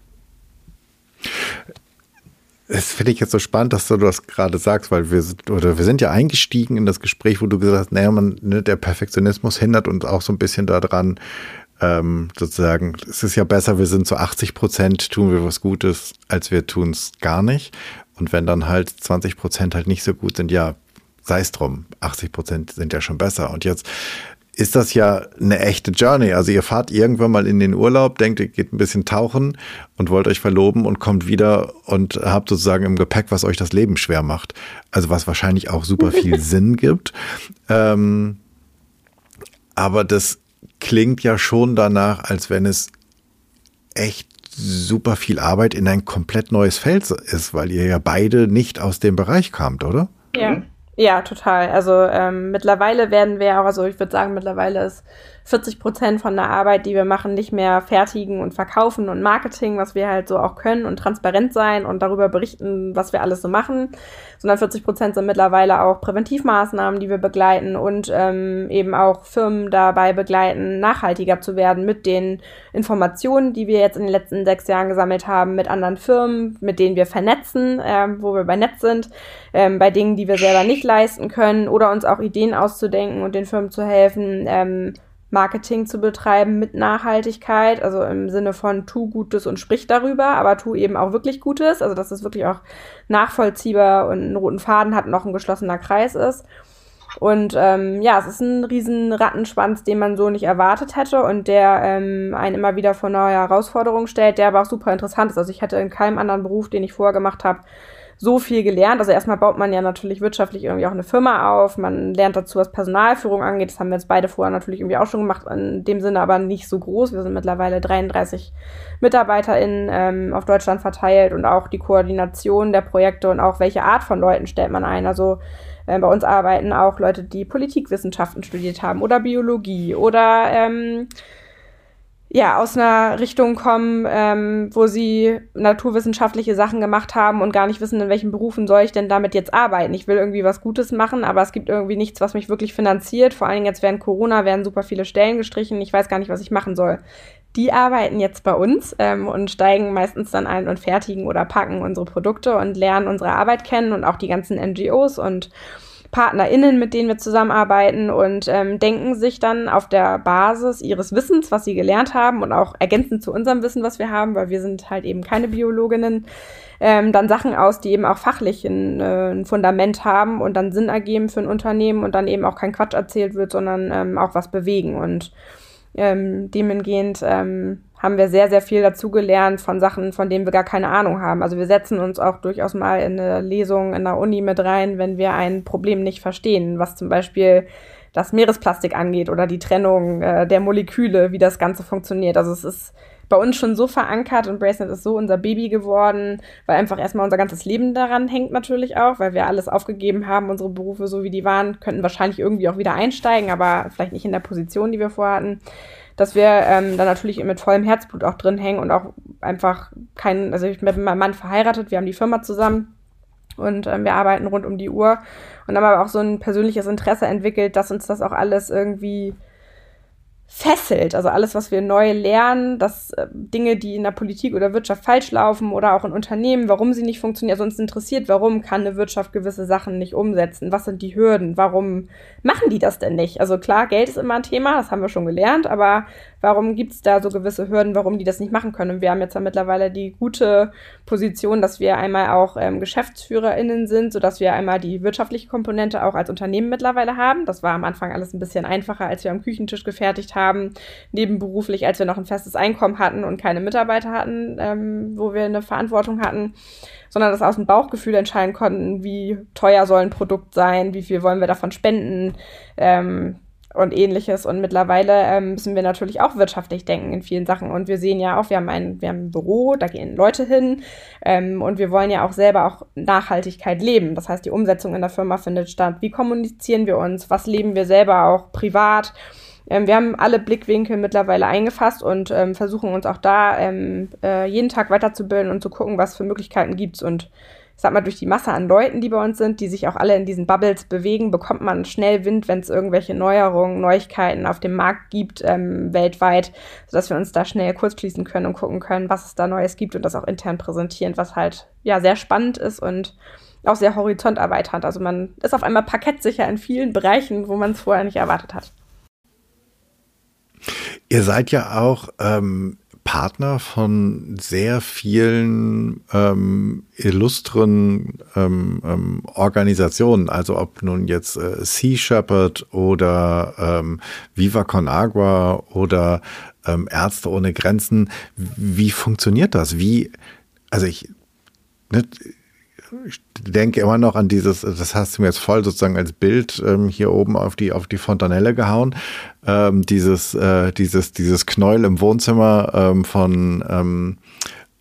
Das finde ich jetzt so spannend, dass du das gerade sagst, weil wir sind, oder wir sind ja eingestiegen in das Gespräch, wo du gesagt hast, naja, man, ne, der Perfektionismus hindert uns auch so ein bisschen daran, ähm, sozusagen, es ist ja besser, wir sind zu 80 Prozent, tun wir was Gutes, als wir tun es gar nicht. Und wenn dann halt 20 Prozent halt nicht so gut sind, ja, sei es drum, 80 Prozent sind ja schon besser. Und jetzt ist das ja eine echte Journey. Also ihr fahrt irgendwann mal in den Urlaub, denkt, ihr geht ein bisschen tauchen und wollt euch verloben und kommt wieder und habt sozusagen im Gepäck, was euch das Leben schwer macht. Also was wahrscheinlich auch super viel Sinn gibt. Ähm, aber das klingt ja schon danach, als wenn es echt super viel Arbeit in ein komplett neues Feld ist, weil ihr ja beide nicht aus dem Bereich kamt, oder? Ja, ja, total. Also ähm, mittlerweile werden wir auch, also ich würde sagen, mittlerweile ist 40 Prozent von der Arbeit, die wir machen, nicht mehr fertigen und verkaufen und Marketing, was wir halt so auch können und transparent sein und darüber berichten, was wir alles so machen, sondern 40 Prozent sind mittlerweile auch Präventivmaßnahmen, die wir begleiten und ähm, eben auch Firmen dabei begleiten, nachhaltiger zu werden mit den Informationen, die wir jetzt in den letzten sechs Jahren gesammelt haben, mit anderen Firmen, mit denen wir vernetzen, äh, wo wir bei Netz sind, äh, bei Dingen, die wir selber nicht leisten können oder uns auch Ideen auszudenken und den Firmen zu helfen, ähm, Marketing zu betreiben mit Nachhaltigkeit, also im Sinne von tu Gutes und sprich darüber, aber tu eben auch wirklich Gutes, also dass es wirklich auch nachvollziehbar und einen roten Faden hat, noch ein geschlossener Kreis ist. Und ähm, ja, es ist ein riesen Rattenschwanz, den man so nicht erwartet hätte und der ähm, einen immer wieder vor neue Herausforderungen stellt, der aber auch super interessant ist. Also ich hätte in keinem anderen Beruf, den ich vorher gemacht habe, so viel gelernt. Also erstmal baut man ja natürlich wirtschaftlich irgendwie auch eine Firma auf. Man lernt dazu, was Personalführung angeht. Das haben wir jetzt beide vorher natürlich irgendwie auch schon gemacht. In dem Sinne aber nicht so groß. Wir sind mittlerweile 33 MitarbeiterInnen ähm, auf Deutschland verteilt und auch die Koordination der Projekte und auch welche Art von Leuten stellt man ein. Also äh, bei uns arbeiten auch Leute, die Politikwissenschaften studiert haben oder Biologie oder ähm, ja, aus einer Richtung kommen, ähm, wo sie naturwissenschaftliche Sachen gemacht haben und gar nicht wissen, in welchen Berufen soll ich denn damit jetzt arbeiten. Ich will irgendwie was Gutes machen, aber es gibt irgendwie nichts, was mich wirklich finanziert. Vor allen Dingen jetzt während Corona werden super viele Stellen gestrichen. Ich weiß gar nicht, was ich machen soll. Die arbeiten jetzt bei uns ähm, und steigen meistens dann ein und fertigen oder packen unsere Produkte und lernen unsere Arbeit kennen und auch die ganzen NGOs und PartnerInnen, mit denen wir zusammenarbeiten und ähm, denken sich dann auf der Basis ihres Wissens, was sie gelernt haben und auch ergänzend zu unserem Wissen, was wir haben, weil wir sind halt eben keine Biologinnen, ähm, dann Sachen aus, die eben auch fachlich ein, äh, ein, Fundament haben und dann Sinn ergeben für ein Unternehmen und dann eben auch kein Quatsch erzählt wird, sondern ähm, auch was bewegen und ähm, demengehend ähm, haben wir sehr, sehr viel dazugelernt von Sachen, von denen wir gar keine Ahnung haben. Also wir setzen uns auch durchaus mal in eine Lesung in der Uni mit rein, wenn wir ein Problem nicht verstehen, was zum Beispiel das Meeresplastik angeht oder die Trennung äh, der Moleküle, wie das Ganze funktioniert. Also es ist bei uns schon so verankert und Bracelet ist so unser Baby geworden, weil einfach erstmal unser ganzes Leben daran hängt natürlich auch, weil wir alles aufgegeben haben, unsere Berufe so wie die waren, könnten wahrscheinlich irgendwie auch wieder einsteigen, aber vielleicht nicht in der Position, die wir vorhatten dass wir ähm, dann natürlich mit vollem Herzblut auch drin hängen und auch einfach kein, also ich bin mit meinem Mann verheiratet, wir haben die Firma zusammen Und ähm, wir arbeiten rund um die Uhr und haben aber auch so ein persönliches Interesse entwickelt, dass uns das auch alles irgendwie fesselt. Also alles, was wir neu lernen, dass äh, Dinge, die in der Politik oder Wirtschaft falsch laufen oder auch in Unternehmen, warum sie nicht funktionieren, also uns interessiert, warum kann eine Wirtschaft gewisse Sachen nicht umsetzen? Was sind die Hürden? Warum machen die das denn nicht? Also klar, Geld ist immer ein Thema, das haben wir schon gelernt, aber warum gibt es da so gewisse Hürden, warum die das nicht machen können? Und wir haben jetzt ja mittlerweile die gute Position, dass wir einmal auch ähm, GeschäftsführerInnen sind, sodass wir einmal die wirtschaftliche Komponente auch als Unternehmen mittlerweile haben. Das war am Anfang alles ein bisschen einfacher, als wir am Küchentisch gefertigt haben, nebenberuflich, als wir noch ein festes Einkommen hatten und keine Mitarbeiter hatten, ähm, wo wir eine Verantwortung hatten sondern dass aus dem Bauchgefühl entscheiden konnten, wie teuer soll ein Produkt sein, wie viel wollen wir davon spenden, ähm, und ähnliches. Und mittlerweile ähm, müssen wir natürlich auch wirtschaftlich denken in vielen Sachen. Und wir sehen ja auch, wir haben ein, wir haben ein Büro, da gehen Leute hin. Ähm, und wir wollen ja auch selber auch Nachhaltigkeit leben. Das heißt, die Umsetzung in der Firma findet statt. Wie kommunizieren wir uns? Was leben wir selber auch privat? Ähm, wir haben alle Blickwinkel mittlerweile eingefasst und ähm, versuchen uns auch da ähm, äh, jeden Tag weiterzubilden und zu gucken, was für Möglichkeiten gibt es. Und sag mal, durch die Masse an Leuten, die bei uns sind, die sich auch alle in diesen Bubbles bewegen, bekommt man schnell Wind, wenn es irgendwelche Neuerungen, Neuigkeiten auf dem Markt gibt, ähm, weltweit, sodass wir uns da schnell kurz schließen können und gucken können, was es da Neues gibt und das auch intern präsentieren, was halt ja sehr spannend ist und auch sehr horizonterweiternd. Also man ist auf einmal parkettsicher in vielen Bereichen, wo man es vorher nicht erwartet hat. Ihr seid ja auch ähm, Partner von sehr vielen ähm, illustren ähm, ähm, Organisationen, also ob nun jetzt äh, Sea Shepherd oder ähm, Viva Con Agua oder ähm, Ärzte ohne Grenzen. Wie funktioniert das? Wie, also ich, ne, ich denke immer noch an dieses, das hast du mir jetzt voll sozusagen als Bild ähm, hier oben auf die, auf die Fontanelle gehauen. Ähm, dieses, äh, dieses, dieses Knäuel im Wohnzimmer ähm, von, ähm,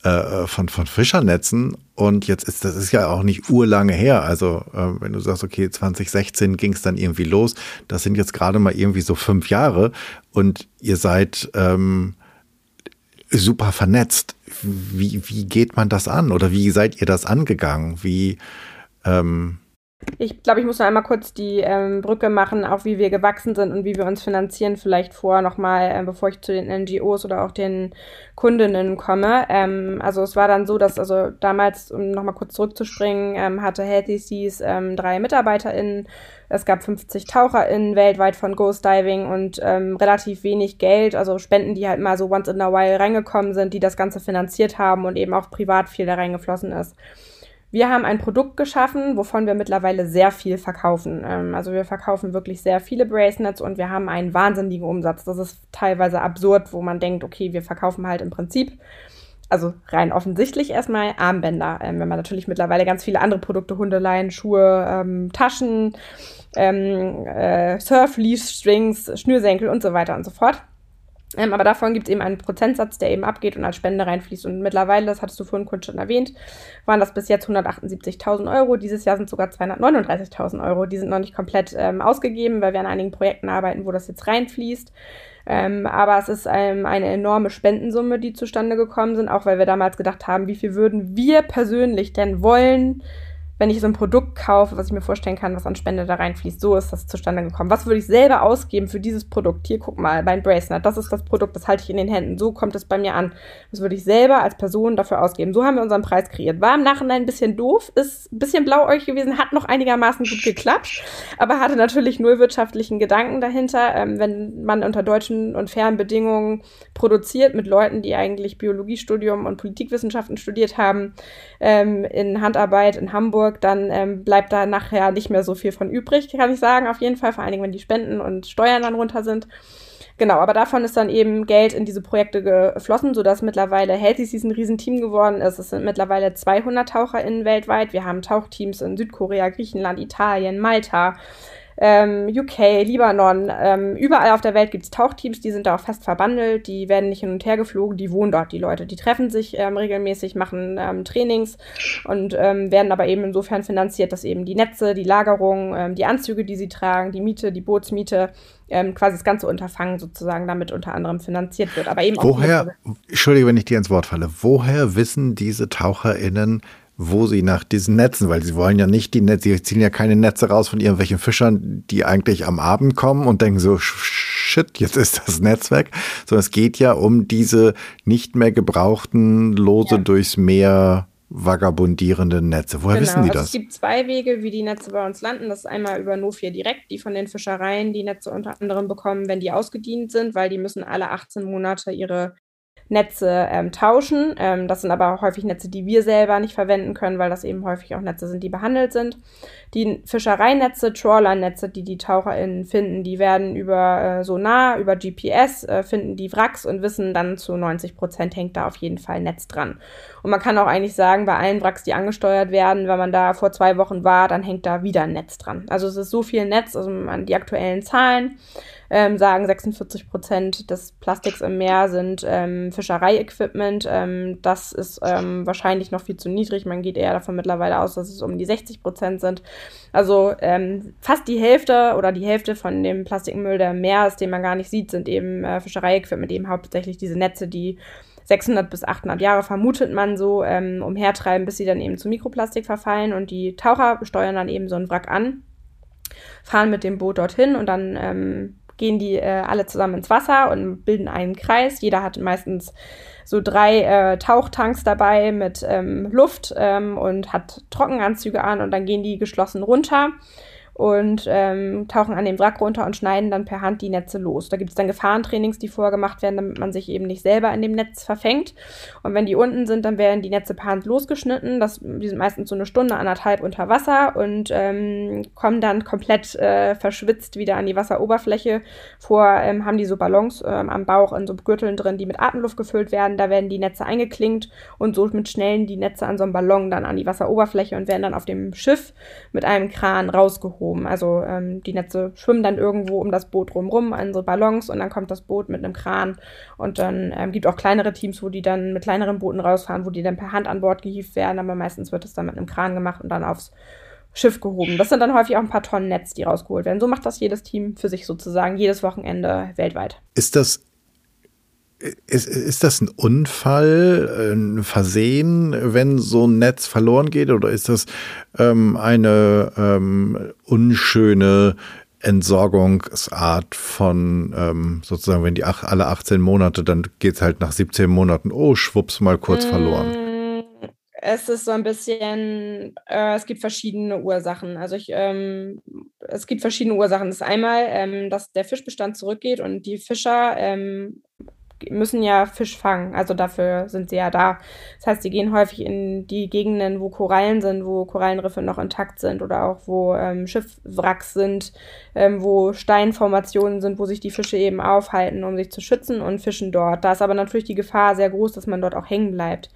äh, von, von Fischernetzen. Und jetzt ist das ist ja auch nicht urlange her. Also, äh, wenn du sagst, okay, 2016 ging es dann irgendwie los, das sind jetzt gerade mal irgendwie so fünf Jahre und ihr seid ähm, super vernetzt wie, wie geht man das an oder wie seid ihr das angegangen? Wie, ähm ich glaube, ich muss noch einmal kurz die ähm, Brücke machen, auch wie wir gewachsen sind und wie wir uns finanzieren, vielleicht vor nochmal, äh, bevor ich zu den NGOs oder auch den Kundinnen komme. Ähm, also es war dann so, dass also damals, um nochmal kurz zurückzuspringen, ähm, hatte Healthy Seas ähm, drei MitarbeiterInnen es gab 50 TaucherInnen weltweit von Ghost Diving und ähm, relativ wenig Geld, also Spenden, die halt mal so once in a while reingekommen sind, die das Ganze finanziert haben und eben auch privat viel da reingeflossen ist. Wir haben ein Produkt geschaffen, wovon wir mittlerweile sehr viel verkaufen. Ähm, also wir verkaufen wirklich sehr viele Bracelets und wir haben einen wahnsinnigen Umsatz. Das ist teilweise absurd, wo man denkt, okay, wir verkaufen halt im Prinzip also rein offensichtlich erstmal Armbänder. Ähm, wenn man natürlich mittlerweile ganz viele andere Produkte, Hundeleien, Schuhe, ähm, Taschen, ähm, äh, Surf-Leash-Strings, Schnürsenkel und so weiter und so fort. Ähm, aber davon gibt es eben einen Prozentsatz, der eben abgeht und als Spende reinfließt. Und mittlerweile, das hattest du vorhin kurz schon erwähnt, waren das bis jetzt 178.000 Euro. Dieses Jahr sind sogar 239.000 Euro. Die sind noch nicht komplett ähm, ausgegeben, weil wir an einigen Projekten arbeiten, wo das jetzt reinfließt. Ähm, aber es ist ähm, eine enorme Spendensumme, die zustande gekommen sind, auch weil wir damals gedacht haben, wie viel würden wir persönlich denn wollen, wenn ich so ein Produkt kaufe, was ich mir vorstellen kann, was an Spende da reinfließt. So ist das zustande gekommen. Was würde ich selber ausgeben für dieses Produkt? Hier, guck mal, mein Bracelet. Das ist das Produkt, das halte ich in den Händen. So kommt es bei mir an. Was würde ich selber als Person dafür ausgeben? So haben wir unseren Preis kreiert. War im Nachhinein ein bisschen doof, ist ein bisschen blauäugig gewesen, hat noch einigermaßen gut geklappt, aber hatte natürlich null wirtschaftlichen Gedanken dahinter. Ähm, wenn man unter deutschen und fairen Bedingungen produziert mit Leuten, die eigentlich Biologiestudium und Politikwissenschaften studiert haben, ähm, in Handarbeit in Hamburg, Hamburg, dann ähm, bleibt da nachher nicht mehr so viel von übrig, kann ich sagen, auf jeden Fall, vor allen Dingen, wenn die Spenden und Steuern dann runter sind. Genau, aber davon ist dann eben Geld in diese Projekte geflossen, sodass mittlerweile Healthy Seas ein Riesenteam geworden ist. Es sind mittlerweile 200 TaucherInnen weltweit. Wir haben Tauchteams in Südkorea, Griechenland, Italien, Malta, ähm, UK, Libanon, ähm, überall auf der Welt gibt es Tauchteams, die sind da auch fest verbandelt, die werden nicht hin und her geflogen, die wohnen dort, die Leute. Die treffen sich ähm, regelmäßig, machen ähm, Trainings und ähm, werden aber eben insofern finanziert, dass eben die Netze, die Lagerung, ähm, die Anzüge, die sie tragen, die Miete, die Bootsmiete, quasi das ganze Unterfangen sozusagen damit unter anderem finanziert wird. Aber eben Woher, Entschuldige, wenn ich dir ins Wort falle, woher wissen diese TaucherInnen, wo sie nach diesen Netzen, weil sie wollen ja nicht die Netze, sie ziehen ja keine Netze raus von irgendwelchen Fischern, die eigentlich am Abend kommen und denken so, shit, jetzt ist das Netz weg, sondern es geht ja um diese nicht mehr gebrauchten, lose ja. durchs Meer vagabundierende Netze. Woher genau, wissen die also das? es gibt zwei Wege, wie die Netze bei uns landen. Das ist einmal über Nofir direkt, die von den Fischereien die Netze unter anderem bekommen, wenn die ausgedient sind, weil die müssen alle 18 Monate ihre Netze ähm, tauschen. Ähm, das sind aber häufig Netze, die wir selber nicht verwenden können, weil das eben häufig auch Netze sind, die behandelt sind. Die Fischereinetze, Trawlernetze, die die TaucherInnen finden, die werden über äh, Sonar, über GPS, äh, finden die Wracks und wissen dann zu 90 Prozent hängt da auf jeden Fall Netz dran. Und man kann auch eigentlich sagen, bei allen Wracks, die angesteuert werden, wenn man da vor zwei Wochen war, dann hängt da wieder ein Netz dran. Also es ist so viel Netz, also an die aktuellen Zahlen ähm, sagen 46 Prozent des Plastiks im Meer sind ähm, Fischereiequipment. Ähm, das ist ähm, wahrscheinlich noch viel zu niedrig. Man geht eher davon mittlerweile aus, dass es um die 60 Prozent sind. Also ähm, fast die Hälfte oder die Hälfte von dem Plastikmüll, der im Meer ist, den man gar nicht sieht, sind eben äh, Fischereiequipment, eben hauptsächlich diese Netze, die 600 bis 800 Jahre vermutet man so ähm, umhertreiben, bis sie dann eben zu Mikroplastik verfallen und die Taucher steuern dann eben so ein Wrack an, fahren mit dem Boot dorthin und dann ähm, gehen die äh, alle zusammen ins Wasser und bilden einen Kreis. Jeder hat meistens so drei äh, Tauchtanks dabei mit ähm, Luft ähm, und hat Trockenanzüge an und dann gehen die geschlossen runter und ähm, tauchen an dem Wrack runter und schneiden dann per Hand die Netze los. Da gibt es dann Gefahrentrainings, die vorher gemacht werden, damit man sich eben nicht selber in dem Netz verfängt. Und wenn die unten sind, dann werden die Netze per Hand losgeschnitten. Das, die sind meistens so eine Stunde, anderthalb unter Wasser und ähm, kommen dann komplett äh, verschwitzt wieder an die Wasseroberfläche. Vor ähm, haben die so Ballons ähm, am Bauch in so Gürteln drin, die mit Atemluft gefüllt werden. Da werden die Netze eingeklinkt und so mit schnellen die Netze an so einem Ballon dann an die Wasseroberfläche und werden dann auf dem Schiff mit einem Kran rausgeholt oben. Also ähm, die Netze schwimmen dann irgendwo um das Boot rumrum an so Ballons und dann kommt das Boot mit einem Kran und dann ähm, gibt auch kleinere Teams, wo die dann mit kleineren Booten rausfahren, wo die dann per Hand an Bord gehievt werden, aber meistens wird es dann mit einem Kran gemacht und dann aufs Schiff gehoben. Das sind dann häufig auch ein paar Tonnen Netz, die rausgeholt werden. So macht das jedes Team für sich sozusagen, jedes Wochenende weltweit. Ist das ist, ist das ein Unfall, ein Versehen, wenn so ein Netz verloren geht, oder ist das ähm, eine ähm, unschöne Entsorgungsart von ähm, sozusagen, wenn die ach, alle 18 Monate, dann geht es halt nach 17 Monaten, oh, schwupps, mal kurz mm, verloren. Es ist so ein bisschen, äh, es gibt verschiedene Ursachen. Also ich, ähm, es gibt verschiedene Ursachen. Das ist einmal, ähm, dass der Fischbestand zurückgeht und die Fischer ähm, müssen ja Fisch fangen, also dafür sind sie ja da. Das heißt, sie gehen häufig in die Gegenden, wo Korallen sind, wo Korallenriffe noch intakt sind oder auch wo ähm, Schiffwracks sind, ähm, wo Steinformationen sind, wo sich die Fische eben aufhalten, um sich zu schützen und fischen dort. Da ist aber natürlich die Gefahr sehr groß, dass man dort auch hängen bleibt.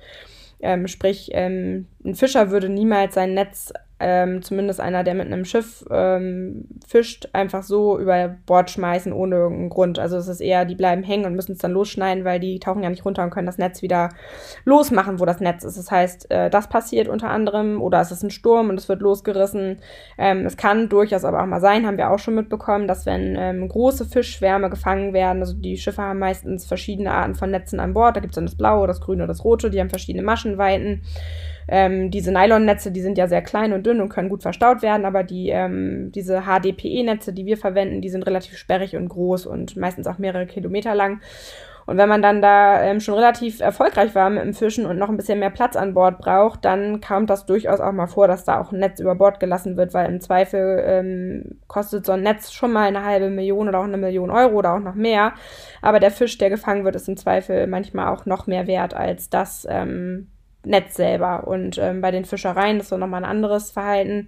Ähm, sprich, ähm, ein Fischer würde niemals sein Netz ähm, zumindest einer, der mit einem Schiff ähm, fischt, einfach so über Bord schmeißen ohne irgendeinen Grund. Also es ist eher, die bleiben hängen und müssen es dann losschneiden, weil die tauchen ja nicht runter und können das Netz wieder losmachen, wo das Netz ist. Das heißt, äh, das passiert unter anderem oder es ist ein Sturm und es wird losgerissen. Ähm, es kann durchaus aber auch mal sein, haben wir auch schon mitbekommen, dass wenn ähm, große Fischschwärme gefangen werden, also die Schiffe haben meistens verschiedene Arten von Netzen an Bord, da gibt es dann das blaue, das grüne, das rote, die haben verschiedene Maschenweiten. Ähm, diese Nylonnetze, die sind ja sehr klein und dünn und können gut verstaut werden, aber die, ähm, diese HDPE-Netze, die wir verwenden, die sind relativ sperrig und groß und meistens auch mehrere Kilometer lang. Und wenn man dann da ähm, schon relativ erfolgreich war mit dem Fischen und noch ein bisschen mehr Platz an Bord braucht, dann kommt das durchaus auch mal vor, dass da auch ein Netz über Bord gelassen wird, weil im Zweifel ähm, kostet so ein Netz schon mal eine halbe Million oder auch eine Million Euro oder auch noch mehr. Aber der Fisch, der gefangen wird, ist im Zweifel manchmal auch noch mehr wert als das, ähm, Netz selber. Und ähm, bei den Fischereien ist so nochmal ein anderes Verhalten.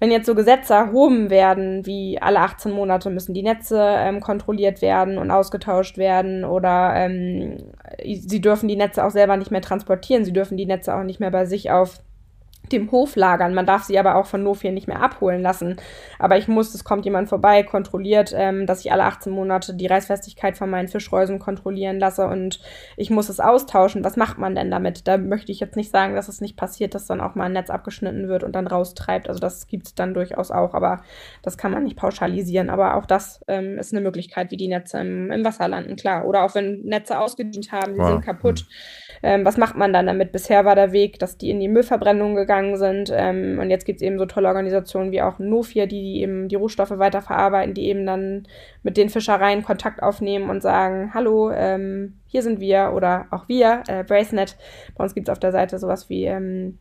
Wenn jetzt so Gesetze erhoben werden, wie alle 18 Monate müssen die Netze ähm, kontrolliert werden und ausgetauscht werden oder ähm, sie dürfen die Netze auch selber nicht mehr transportieren, sie dürfen die Netze auch nicht mehr bei sich auf dem Hof lagern. Man darf sie aber auch von Nofir nicht mehr abholen lassen. Aber ich muss, es kommt jemand vorbei, kontrolliert, ähm, dass ich alle 18 Monate die Reißfestigkeit von meinen Fischreusen kontrollieren lasse und ich muss es austauschen. Was macht man denn damit? Da möchte ich jetzt nicht sagen, dass es nicht passiert, dass dann auch mal ein Netz abgeschnitten wird und dann raustreibt. Also das gibt es dann durchaus auch, aber das kann man nicht pauschalisieren. Aber auch das ähm, ist eine Möglichkeit, wie die Netze im, im, Wasser landen, klar. Oder auch wenn Netze ausgedient haben, die wow. sind kaputt. Ähm, was macht man dann damit? Bisher war der Weg, dass die in die Müllverbrennung gegangen sind. Ähm, und jetzt gibt es eben so tolle Organisationen wie auch Nofia, die, die eben die Rohstoffe weiterverarbeiten, die eben dann mit den Fischereien Kontakt aufnehmen und sagen, hallo, ähm, hier sind wir oder auch wir, äh, Bracenet. Bei uns gibt es auf der Seite sowas wie ähm,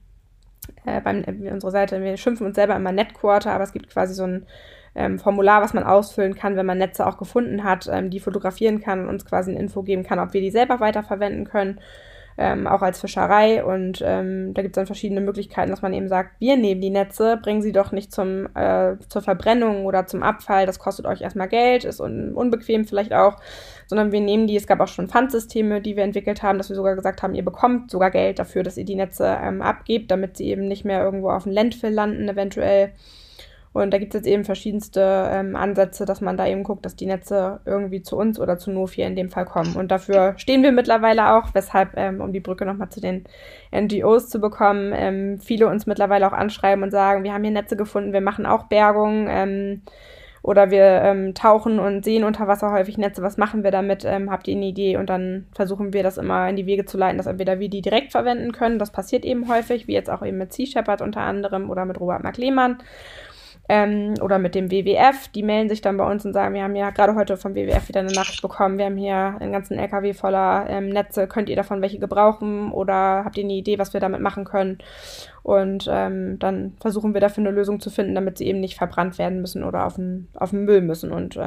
äh, beim, äh, unsere Seite, wir schimpfen uns selber immer Netquarter, aber es gibt quasi so ein ähm, Formular, was man ausfüllen kann, wenn man Netze auch gefunden hat, ähm, die fotografieren kann und uns quasi eine Info geben kann, ob wir die selber weiterverwenden können, ähm, auch als Fischerei. Und ähm, da gibt es dann verschiedene Möglichkeiten, dass man eben sagt, wir nehmen die Netze, bringen sie doch nicht zum, äh, zur Verbrennung oder zum Abfall, das kostet euch erstmal Geld, ist un unbequem vielleicht auch, sondern wir nehmen die, es gab auch schon Pfandsysteme, die wir entwickelt haben, dass wir sogar gesagt haben, ihr bekommt sogar Geld dafür, dass ihr die Netze ähm, abgebt, damit sie eben nicht mehr irgendwo auf dem Landfill landen eventuell. Und da gibt es jetzt eben verschiedenste ähm, Ansätze, dass man da eben guckt, dass die Netze irgendwie zu uns oder zu Nofi in dem Fall kommen. Und dafür stehen wir mittlerweile auch, weshalb, ähm, um die Brücke nochmal zu den NGOs zu bekommen, ähm, viele uns mittlerweile auch anschreiben und sagen, wir haben hier Netze gefunden, wir machen auch Bergung. Ähm, oder wir ähm, tauchen und sehen unter Wasser häufig Netze, was machen wir damit? Ähm, habt ihr eine Idee? Und dann versuchen wir das immer in die Wege zu leiten, dass entweder wir die direkt verwenden können, das passiert eben häufig, wie jetzt auch eben mit Sea Shepherd unter anderem oder mit Robert Mark Lehmann ähm, oder mit dem WWF. Die melden sich dann bei uns und sagen, wir haben ja gerade heute vom WWF wieder eine Nachricht bekommen, wir haben hier einen ganzen LKW voller ähm, Netze, könnt ihr davon welche gebrauchen oder habt ihr eine Idee, was wir damit machen können? Und ähm, dann versuchen wir dafür eine Lösung zu finden, damit sie eben nicht verbrannt werden müssen oder auf den, auf den Müll müssen. Und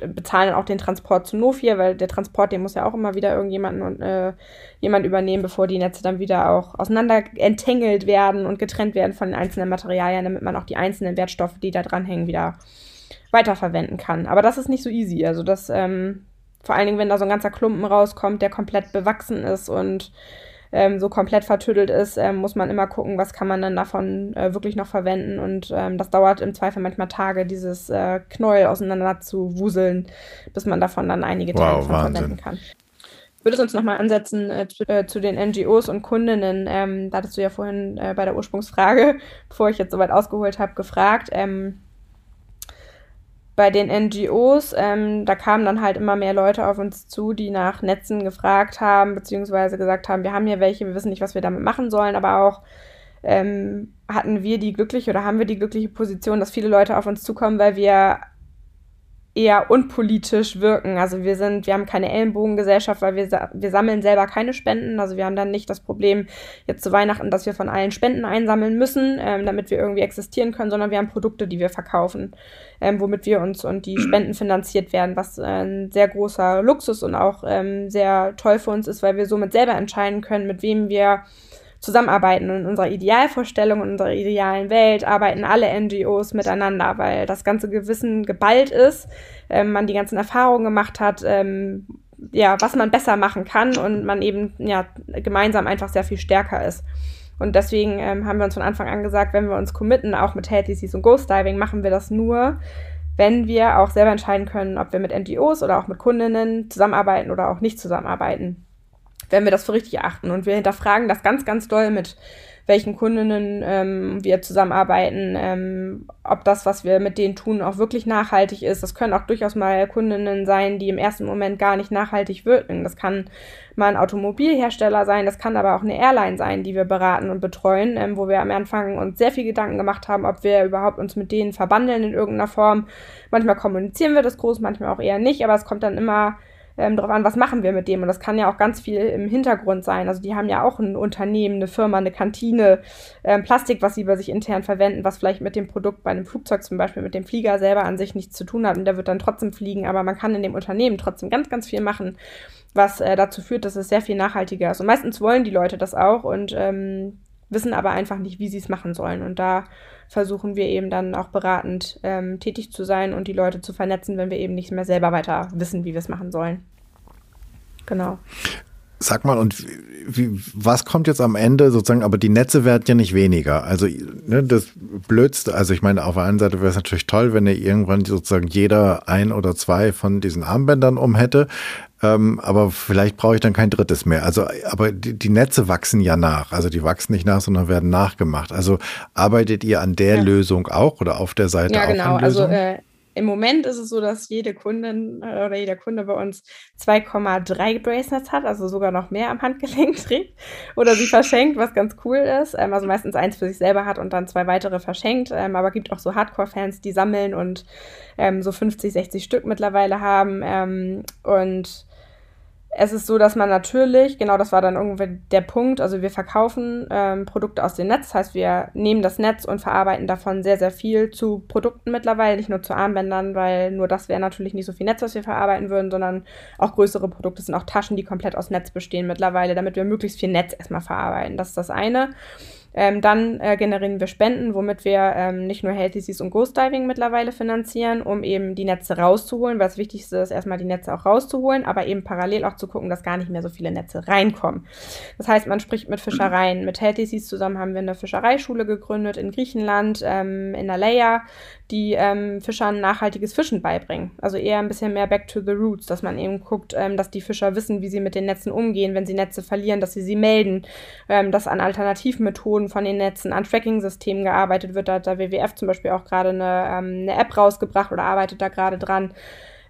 ähm, bezahlen auch den Transport zu Nofir, weil der Transport, den muss ja auch immer wieder irgendjemanden und äh, jemand übernehmen, bevor die Netze dann wieder auch auseinander enttängelt werden und getrennt werden von den einzelnen Materialien, damit man auch die einzelnen Wertstoffe, die da dranhängen, wieder weiterverwenden kann. Aber das ist nicht so easy. Also das, ähm, vor allen Dingen, wenn da so ein ganzer Klumpen rauskommt, der komplett bewachsen ist und ähm, so komplett vertüdelt ist, ähm, muss man immer gucken, was kann man dann davon äh, wirklich noch verwenden. Und ähm, das dauert im Zweifel manchmal Tage, dieses äh, Knäuel auseinander zu wuseln, bis man davon dann einige Teile wow, verwenden kann. Ich würde uns nochmal ansetzen äh, zu, äh, zu, den NGOs und Kundinnen. Ähm, da hattest du ja vorhin äh, bei der Ursprungsfrage, bevor ich jetzt soweit ausgeholt habe, gefragt. Ähm, bei den NGOs, ähm, da kamen dann halt immer mehr Leute auf uns zu, die nach Netzen gefragt haben, beziehungsweise gesagt haben, wir haben hier welche, wir wissen nicht, was wir damit machen sollen, aber auch ähm, hatten wir die glückliche oder haben wir die glückliche Position, dass viele Leute auf uns zukommen, weil wir eher unpolitisch wirken. Also wir sind, wir haben keine Ellenbogengesellschaft, weil wir, wir sammeln selber keine Spenden. Also wir haben dann nicht das Problem jetzt zu Weihnachten, dass wir von allen Spenden einsammeln müssen, ähm, damit wir irgendwie existieren können, sondern wir haben Produkte, die wir verkaufen, ähm, womit wir uns und die Spenden finanziert werden, was äh, ein sehr großer Luxus und auch ähm, sehr toll für uns ist, weil wir somit selber entscheiden können, mit wem wir zusammenarbeiten. In unserer Idealvorstellung, in unserer idealen Welt arbeiten alle NGOs miteinander, weil das ganze Gewissen geballt ist, ähm, man die ganzen Erfahrungen gemacht hat, ähm, ja, was man besser machen kann und man eben ja gemeinsam einfach sehr viel stärker ist. Und deswegen ähm, haben wir uns von Anfang an gesagt, wenn wir uns committen, auch mit Healthy Seas und Ghost Diving, machen wir das nur, wenn wir auch selber entscheiden können, ob wir mit NGOs oder auch mit Kundinnen zusammenarbeiten oder auch nicht zusammenarbeiten wenn wir das für richtig achten. Und wir hinterfragen das ganz, ganz doll mit welchen Kundinnen ähm, wir zusammenarbeiten, ähm, ob das, was wir mit denen tun, auch wirklich nachhaltig ist. Das können auch durchaus mal Kundinnen sein, die im ersten Moment gar nicht nachhaltig wirken. Das kann mal ein Automobilhersteller sein, das kann aber auch eine Airline sein, die wir beraten und betreuen, ähm, wo wir am Anfang uns sehr viel Gedanken gemacht haben, ob wir überhaupt uns mit denen verbandeln in irgendeiner Form. Manchmal kommunizieren wir das groß, manchmal auch eher nicht, aber es kommt dann immer ähm, darauf an, was machen wir mit dem. Und das kann ja auch ganz viel im Hintergrund sein. Also die haben ja auch ein Unternehmen, eine Firma, eine Kantine, ähm, Plastik, was sie bei sich intern verwenden, was vielleicht mit dem Produkt bei einem Flugzeug zum Beispiel, mit dem Flieger selber an sich nichts zu tun hat. Und der wird dann trotzdem fliegen. Aber man kann in dem Unternehmen trotzdem ganz, ganz viel machen, was äh, dazu führt, dass es sehr viel nachhaltiger ist. Und meistens wollen die Leute das auch und ähm, wissen aber einfach nicht, wie sie es machen sollen. Und da versuchen wir eben dann auch beratend ähm, tätig zu sein und die Leute zu vernetzen, wenn wir eben nicht mehr selber weiter wissen, wie wir es machen sollen. Genau. Sag mal, und wie, was kommt jetzt am Ende sozusagen, aber die Netze werden ja nicht weniger. Also ne, das Blödste, also ich meine, auf der einen Seite wäre es natürlich toll, wenn ihr irgendwann sozusagen jeder ein oder zwei von diesen Armbändern um hätte. Ähm, aber vielleicht brauche ich dann kein drittes mehr. Also, aber die, die, Netze wachsen ja nach. Also die wachsen nicht nach, sondern werden nachgemacht. Also arbeitet ihr an der ja. Lösung auch oder auf der Seite ja, auch genau. an Lösung? Also äh, im Moment ist es so, dass jede Kundin äh, oder jeder Kunde bei uns 2,3 Bracelets hat, also sogar noch mehr am Handgelenk trägt oder sie verschenkt, was ganz cool ist. Ähm, also meistens eins für sich selber hat und dann zwei weitere verschenkt. Ähm, aber gibt auch so Hardcore-Fans, die sammeln und ähm, so 50, 60 Stück mittlerweile haben. Und es ist so, dass man natürlich, genau das war dann irgendwie der Punkt, also wir verkaufen ähm, Produkte aus dem Netz, das heißt, wir nehmen das Netz und verarbeiten davon sehr, sehr viel zu Produkten mittlerweile, nicht nur zu Armbändern, weil nur das wäre natürlich nicht so viel Netz, was wir verarbeiten würden, sondern auch größere Produkte sind auch Taschen, die komplett aus Netz bestehen mittlerweile, damit wir möglichst viel Netz erstmal verarbeiten. Das ist das eine. Ähm, dann äh, generieren wir Spenden, womit wir ähm, nicht nur Healthy Seas und Ghost Diving mittlerweile finanzieren, um eben die Netze rauszuholen, weil das Wichtigste ist, erstmal die Netze auch rauszuholen, aber eben parallel auch zu gucken, dass gar nicht mehr so viele Netze reinkommen. Das heißt, man spricht mit Fischereien. Mit Healthy Seas zusammen haben wir eine Fischereischule gegründet in Griechenland, ähm, in Alea, die ähm, Fischern nachhaltiges Fischen beibringen. Also eher ein bisschen mehr back to the roots, dass man eben guckt, ähm, dass die Fischer wissen, wie sie mit den Netzen umgehen, wenn sie Netze verlieren, dass sie sie melden, ähm, dass an Alternativmethoden von den Netzen, an Tracking-Systemen gearbeitet wird. Da hat der WWF zum Beispiel auch gerade eine, ähm, eine App rausgebracht oder arbeitet da gerade dran.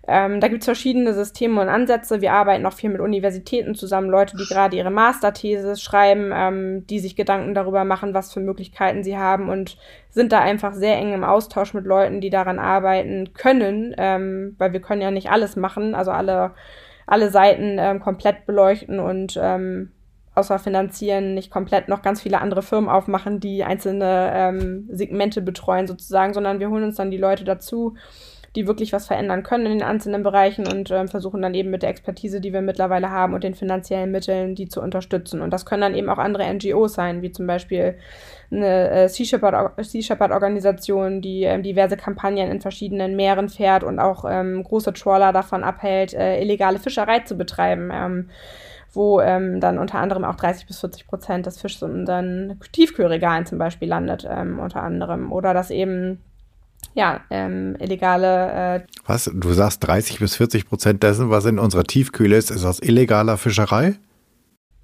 Ähm, da gibt es verschiedene Systeme und Ansätze. Wir arbeiten auch viel mit Universitäten zusammen, Leute, die gerade ihre Masterthese schreiben, ähm, die sich Gedanken darüber machen, was für Möglichkeiten sie haben und sind da einfach sehr eng im Austausch mit Leuten, die daran arbeiten können, ähm, weil wir können ja nicht alles machen, also alle, alle Seiten ähm, komplett beleuchten und ähm, außer finanzieren nicht komplett noch ganz viele andere Firmen aufmachen, die einzelne ähm, Segmente betreuen sozusagen, sondern wir holen uns dann die Leute dazu, die wirklich was verändern können in den einzelnen Bereichen und ähm, versuchen dann eben mit der Expertise, die wir mittlerweile haben und den finanziellen Mitteln, die zu unterstützen. Und das können dann eben auch andere NGOs sein, wie zum Beispiel eine äh, Sea Shepherd-Organisation, die ähm, diverse Kampagnen in verschiedenen Meeren fährt und auch ähm, große Trawler davon abhält, äh, illegale Fischerei zu betreiben. Ähm, wo ähm, dann unter anderem auch 30 bis 40 Prozent des Fischs in unseren Tiefkühlregalen zum Beispiel landet, ähm, unter anderem. Oder dass eben ja, ähm, illegale. Äh was? Du sagst 30 bis 40 Prozent dessen, was in unserer Tiefkühle ist, ist aus illegaler Fischerei?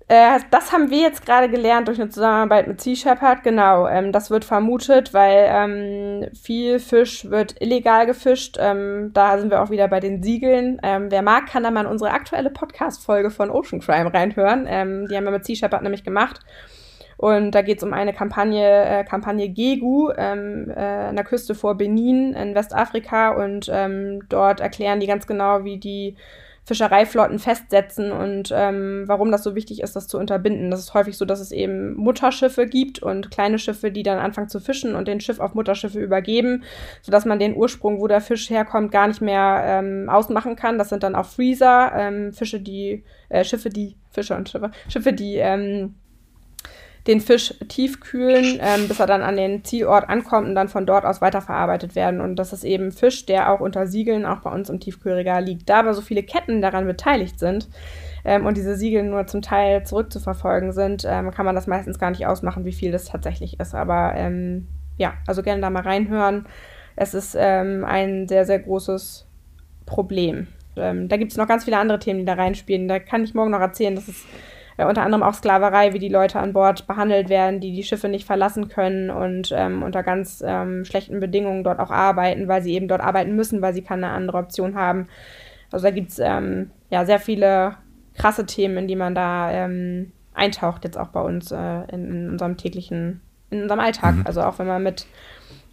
Äh, das haben wir jetzt gerade gelernt durch eine Zusammenarbeit mit Sea Shepherd. Genau, ähm, das wird vermutet, weil ähm, viel Fisch wird illegal gefischt. Ähm, da sind wir auch wieder bei den Siegeln. Ähm, wer mag, kann da mal in unsere aktuelle Podcast-Folge von Ocean Crime reinhören. Ähm, die haben wir mit Sea Shepherd nämlich gemacht. Und da geht es um eine Kampagne, äh, Kampagne Gegu ähm, äh, an der Küste vor Benin in Westafrika. Und ähm, dort erklären die ganz genau, wie die Fischereiflotten festsetzen und ähm, warum das so wichtig ist, das zu unterbinden. Das ist häufig so, dass es eben Mutterschiffe gibt und kleine Schiffe, die dann anfangen zu fischen und den Schiff auf Mutterschiffe übergeben, sodass man den Ursprung, wo der Fisch herkommt, gar nicht mehr ähm, ausmachen kann. Das sind dann auch Freezer, ähm, Fische, die, äh, Schiffe, die, Fische und Schiffe, Schiffe, die ähm, den Fisch tiefkühlen, ähm, bis er dann an den Zielort ankommt und dann von dort aus weiterverarbeitet werden. Und das ist eben Fisch, der auch unter Siegeln auch bei uns im Tiefkühlregal liegt. Da aber so viele Ketten daran beteiligt sind ähm, und diese Siegel nur zum Teil zurückzuverfolgen sind, ähm, kann man das meistens gar nicht ausmachen, wie viel das tatsächlich ist. Aber ähm, ja, also gerne da mal reinhören. Es ist ähm, ein sehr, sehr großes Problem. Ähm, da gibt es noch ganz viele andere Themen, die da reinspielen. Da kann ich morgen noch erzählen, dass es äh, unter anderem auch Sklaverei, wie die Leute an Bord behandelt werden, die die Schiffe nicht verlassen können und ähm, unter ganz ähm, schlechten Bedingungen dort auch arbeiten, weil sie eben dort arbeiten müssen, weil sie keine andere Option haben. Also da gibt es ähm, ja sehr viele krasse Themen, in die man da ähm, eintaucht, jetzt auch bei uns äh, in, in, unserem täglichen, in unserem Alltag. Mhm. Also auch wenn man mit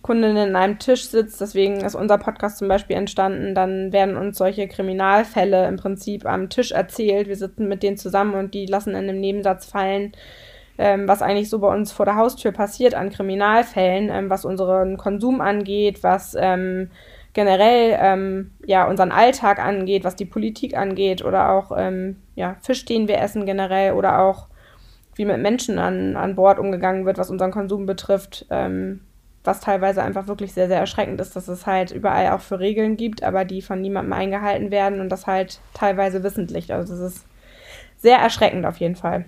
Kundinnen an einem Tisch sitzt, deswegen ist unser Podcast zum Beispiel entstanden, dann werden uns solche Kriminalfälle im Prinzip am Tisch erzählt. Wir sitzen mit denen zusammen und die lassen in einem Nebensatz fallen, ähm, was eigentlich so bei uns vor der Haustür passiert an Kriminalfällen, ähm, was unseren Konsum angeht, was ähm, generell ähm, ja unseren Alltag angeht, was die Politik angeht oder auch ähm, ja, Fisch, den wir essen generell oder auch wie mit Menschen an, an Bord umgegangen wird, was unseren Konsum betrifft. Ähm, was teilweise einfach wirklich sehr, sehr erschreckend ist, dass es halt überall auch für Regeln gibt, aber die von niemandem eingehalten werden und das halt teilweise wissentlich. Also es ist sehr erschreckend auf jeden Fall.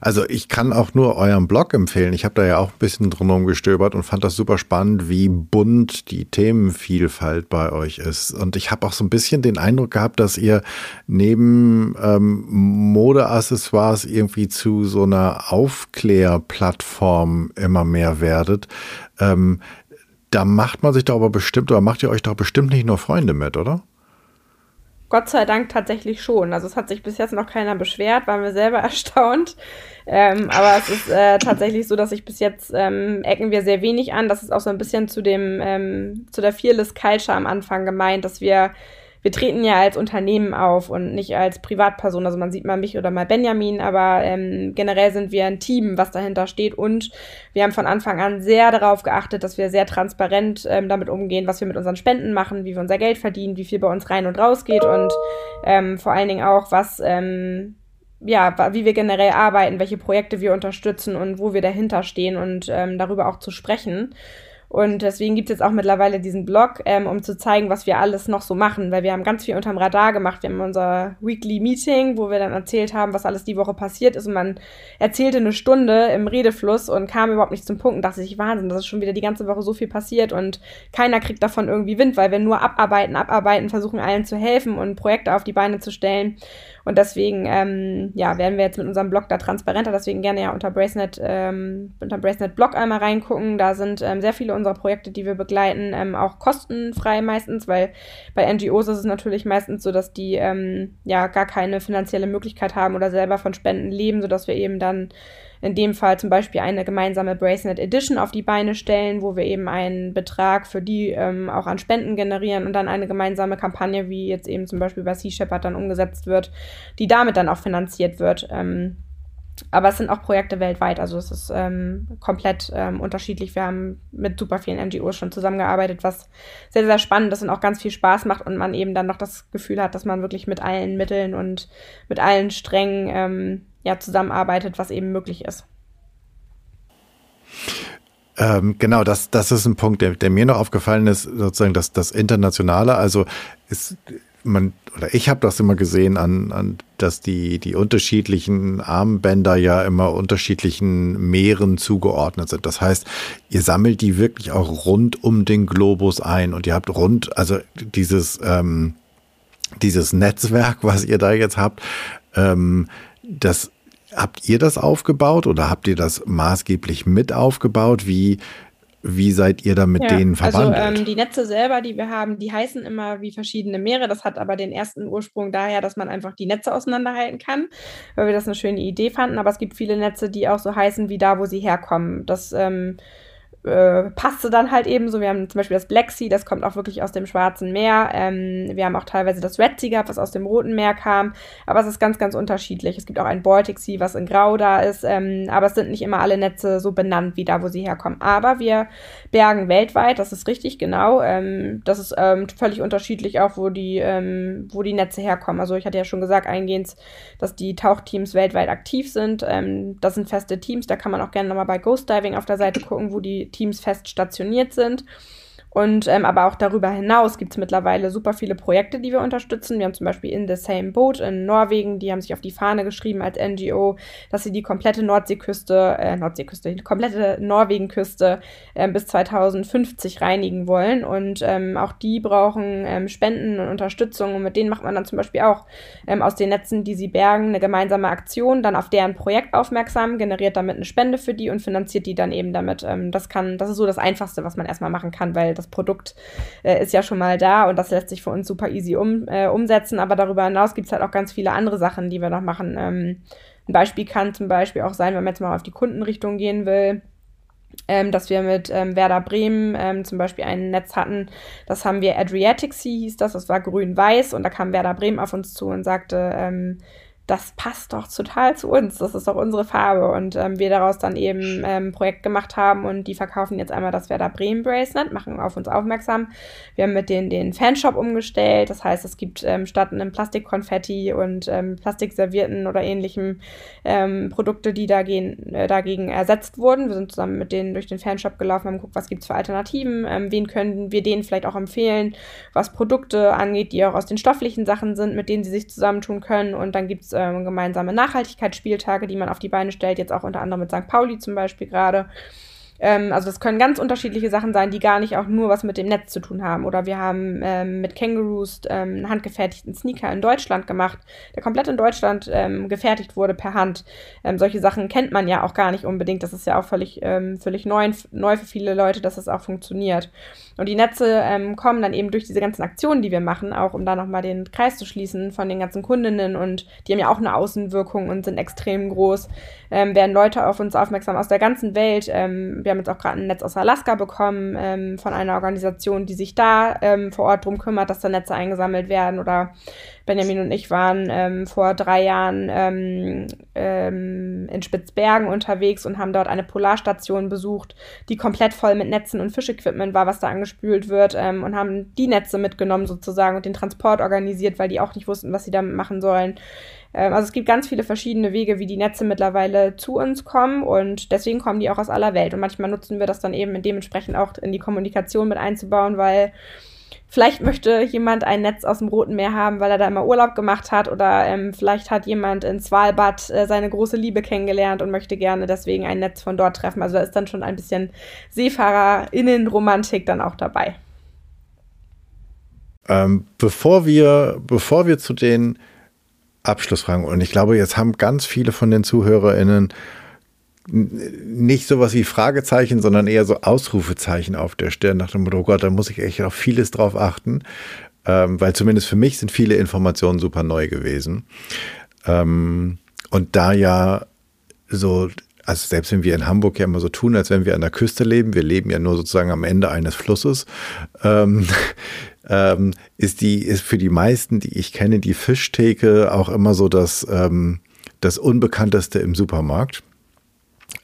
Also ich kann auch nur euren Blog empfehlen. Ich habe da ja auch ein bisschen drumherum gestöbert und fand das super spannend, wie bunt die Themenvielfalt bei euch ist. Und ich habe auch so ein bisschen den Eindruck gehabt, dass ihr neben ähm, Modeaccessoires irgendwie zu so einer Aufklärplattform immer mehr werdet. Ähm, da macht man sich doch aber bestimmt, oder macht ihr euch doch bestimmt nicht nur Freunde mit, oder? Gott sei Dank tatsächlich schon. Also es hat sich bis jetzt noch keiner beschwert, waren wir selber erstaunt. Ähm, aber es ist äh, tatsächlich so, dass ich bis jetzt ähm, ecken wir sehr wenig an. Das ist auch so ein bisschen zu dem ähm, zu der Fearless Culture am Anfang gemeint, dass wir wir treten ja als Unternehmen auf und nicht als Privatperson. Also man sieht mal mich oder mal Benjamin, aber ähm, generell sind wir ein Team, was dahinter steht. Und wir haben von Anfang an sehr darauf geachtet, dass wir sehr transparent ähm, damit umgehen, was wir mit unseren Spenden machen, wie wir unser Geld verdienen, wie viel bei uns rein und raus geht und ähm, vor allen Dingen auch, was ähm, ja, wie wir generell arbeiten, welche Projekte wir unterstützen und wo wir dahinter stehen und ähm, darüber auch zu sprechen. Und deswegen gibt es jetzt auch mittlerweile diesen Blog, ähm, um zu zeigen, was wir alles noch so machen, weil wir haben ganz viel unterm Radar gemacht. Wir haben unser Weekly Meeting, wo wir dann erzählt haben, was alles die Woche passiert ist. Und man erzählte eine Stunde im Redefluss und kam überhaupt nicht zum Punkt und dachte sich, Wahnsinn, das ist schon wieder die ganze Woche so viel passiert und keiner kriegt davon irgendwie Wind, weil wir nur abarbeiten, abarbeiten, versuchen allen zu helfen und Projekte auf die Beine zu stellen. Und deswegen, ähm, ja, werden wir jetzt mit unserem Blog da transparenter. Deswegen gerne ja unter Bracenet, ähm, unter Bracenet Blog einmal reingucken. Da sind ähm, sehr viele unserer Projekte, die wir begleiten, ähm, auch kostenfrei meistens, weil bei NGOs ist es natürlich meistens so, dass die ähm, ja gar keine finanzielle Möglichkeit haben oder selber von Spenden leben, sodass wir eben dann in dem Fall zum Beispiel eine gemeinsame Bracelet Edition auf die Beine stellen, wo wir eben einen Betrag für die ähm, auch an Spenden generieren und dann eine gemeinsame Kampagne, wie jetzt eben zum Beispiel bei Sea Shepherd dann umgesetzt wird, die damit dann auch finanziert wird. Ähm, aber es sind auch Projekte weltweit, also es ist ähm, komplett ähm, unterschiedlich. Wir haben mit super vielen NGOs schon zusammengearbeitet, was sehr, sehr spannend ist und auch ganz viel Spaß macht und man eben dann noch das Gefühl hat, dass man wirklich mit allen Mitteln und mit allen Strängen ähm, ja, zusammenarbeitet, was eben möglich ist. Ähm, genau, das, das ist ein Punkt, der, der mir noch aufgefallen ist, sozusagen das, das Internationale. Also ist man, oder ich habe das immer gesehen, an, an, dass die, die unterschiedlichen Armbänder ja immer unterschiedlichen Meeren zugeordnet sind. Das heißt, ihr sammelt die wirklich auch rund um den Globus ein und ihr habt rund, also dieses, ähm, dieses Netzwerk, was ihr da jetzt habt, ähm, das habt ihr das aufgebaut oder habt ihr das maßgeblich mit aufgebaut? Wie, wie seid ihr da mit ja, denen also, verbandelt? Also ähm, die Netze selber, die wir haben, die heißen immer wie verschiedene Meere. Das hat aber den ersten Ursprung daher, dass man einfach die Netze auseinanderhalten kann, weil wir das eine schöne Idee fanden. Aber es gibt viele Netze, die auch so heißen wie da, wo sie herkommen. Das ähm, äh, passte dann halt eben so. Wir haben zum Beispiel das Black Sea, das kommt auch wirklich aus dem Schwarzen Meer. Ähm, wir haben auch teilweise das Red Sea gehabt, was aus dem Roten Meer kam. Aber es ist ganz, ganz unterschiedlich. Es gibt auch ein Baltic Sea, was in Grau da ist. Ähm, aber es sind nicht immer alle Netze so benannt wie da, wo sie herkommen. Aber wir bergen weltweit, das ist richtig genau. Ähm, das ist ähm, völlig unterschiedlich auch, wo die, ähm, wo die Netze herkommen. Also ich hatte ja schon gesagt eingehend, dass die Tauchteams weltweit aktiv sind. Ähm, das sind feste Teams, da kann man auch gerne nochmal bei Ghost Diving auf der Seite gucken, wo die Teams fest stationiert sind. Und ähm, aber auch darüber hinaus gibt es mittlerweile super viele Projekte, die wir unterstützen. Wir haben zum Beispiel In the Same Boat in Norwegen, die haben sich auf die Fahne geschrieben als NGO, dass sie die komplette Nordseeküste, äh, Nordseeküste, die komplette Norwegenküste äh, bis 2050 reinigen wollen. Und ähm, auch die brauchen ähm, Spenden und Unterstützung. Und mit denen macht man dann zum Beispiel auch ähm, aus den Netzen, die sie bergen, eine gemeinsame Aktion, dann auf deren Projekt aufmerksam, generiert damit eine Spende für die und finanziert die dann eben damit. Ähm, das kann, das ist so das Einfachste, was man erstmal machen kann, weil das Produkt äh, ist ja schon mal da und das lässt sich für uns super easy um, äh, umsetzen. Aber darüber hinaus gibt es halt auch ganz viele andere Sachen, die wir noch machen. Ähm, ein Beispiel kann zum Beispiel auch sein, wenn man jetzt mal auf die Kundenrichtung gehen will. Ähm, dass wir mit ähm, Werder Bremen ähm, zum Beispiel ein Netz hatten, das haben wir Adriatic Sea hieß das, das war grün-weiß und da kam Werder Bremen auf uns zu und sagte, ähm, das passt doch total zu uns, das ist doch unsere Farbe. Und ähm, wir daraus dann eben ähm, ein Projekt gemacht haben und die verkaufen jetzt einmal das Werder Bremen Bracelet, machen auf uns aufmerksam. Wir haben mit denen den Fanshop umgestellt, das heißt, es gibt ähm, statt einem Plastikkonfetti und ähm, Plastikservierten oder ähnlichem ähm, Produkte, die dagegen, äh, dagegen ersetzt wurden. Wir sind zusammen mit denen durch den Fanshop gelaufen, haben geguckt, was gibt es für Alternativen, ähm, wen können wir denen vielleicht auch empfehlen, was Produkte angeht, die auch aus den stofflichen Sachen sind, mit denen sie sich zusammentun können. Und dann gibt es ähm, gemeinsame Nachhaltigkeitsspieltage, die man auf die Beine stellt, jetzt auch unter anderem mit St. Pauli zum Beispiel gerade. Ähm, also das können ganz unterschiedliche Sachen sein, die gar nicht auch nur was mit dem Netz zu tun haben. Oder wir haben ähm, mit Kangaroos ähm, einen handgefertigten Sneaker in Deutschland gemacht, der komplett in Deutschland ähm, gefertigt wurde per Hand. Ähm, solche Sachen kennt man ja auch gar nicht unbedingt. Das ist ja auch völlig, ähm, völlig neu, neu für viele Leute, dass das auch funktioniert. Und die Netze ähm, kommen dann eben durch diese ganzen Aktionen, die wir machen, auch um da nochmal den Kreis zu schließen von den ganzen Kundinnen und die haben ja auch eine Außenwirkung und sind extrem groß, ähm, werden Leute auf uns aufmerksam aus der ganzen Welt. Ähm, wir haben jetzt auch gerade ein Netz aus Alaska bekommen ähm, von einer Organisation, die sich da ähm, vor Ort drum kümmert, dass da Netze eingesammelt werden. Oder Benjamin und ich waren ähm, vor drei Jahren ähm, ähm, in Spitzbergen unterwegs und haben dort eine Polarstation besucht, die komplett voll mit Netzen und Fischequipment war, was da angespült wird ähm, und haben die Netze mitgenommen sozusagen und den Transport organisiert, weil die auch nicht wussten, was sie damit machen sollen. Ähm, also es gibt ganz viele verschiedene Wege, wie die Netze mittlerweile zu uns kommen und deswegen kommen die auch aus aller Welt. Und manchmal nutzen wir das dann eben dementsprechend auch in die Kommunikation mit einzubauen, weil vielleicht möchte jemand ein Netz aus dem Roten Meer haben, weil er da immer Urlaub gemacht hat oder ähm, vielleicht hat jemand in Svalbard äh, seine große Liebe kennengelernt und möchte gerne deswegen ein Netz von dort treffen. Also da ist dann schon ein bisschen Seefahrerinnenromantik dann auch dabei. Ähm, bevor wir, bevor wir zu den Abschlussfragen. Und ich glaube, jetzt haben ganz viele von den ZuhörerInnen nicht sowas wie Fragezeichen, sondern eher so Ausrufezeichen auf der Stirn nach dem Motto, oh Gott, da muss ich echt auf vieles drauf achten. Ähm, weil zumindest für mich sind viele Informationen super neu gewesen. Ähm, und da ja so, also selbst wenn wir in Hamburg ja immer so tun, als wenn wir an der Küste leben, wir leben ja nur sozusagen am Ende eines Flusses, ähm, ähm, ist die, ist für die meisten, die ich kenne, die Fischtheke auch immer so das, ähm, das Unbekannteste im Supermarkt.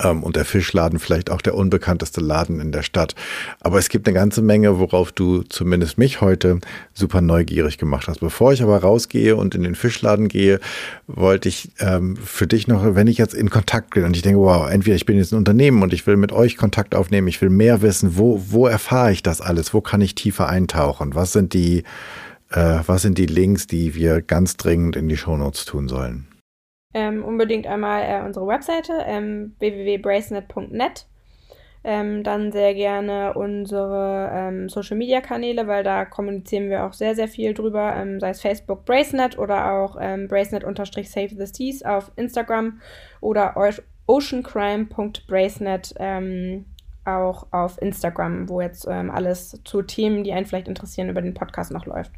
Ähm, und der Fischladen vielleicht auch der unbekannteste Laden in der Stadt. Aber es gibt eine ganze Menge, worauf du zumindest mich heute super neugierig gemacht hast. Bevor ich aber rausgehe und in den Fischladen gehe, wollte ich ähm, für dich noch, wenn ich jetzt in Kontakt bin und ich denke, wow, entweder ich bin jetzt ein Unternehmen und ich will mit euch Kontakt aufnehmen, ich will mehr wissen, wo, wo erfahre ich das alles, wo kann ich tiefer eintauchen, was sind die, äh, was sind die Links, die wir ganz dringend in die Shownotes tun sollen? Ähm, unbedingt einmal äh, unsere Webseite ähm, www.bracenet.net. Ähm, dann sehr gerne unsere ähm, Social Media Kanäle, weil da kommunizieren wir auch sehr, sehr viel drüber, ähm, sei es Facebook Bracenet oder auch ähm, Bracenet-Save the Seas auf Instagram oder oceancrime.bracenet auch auf Instagram, wo jetzt ähm, alles zu Themen, die einen vielleicht interessieren, über den Podcast noch läuft.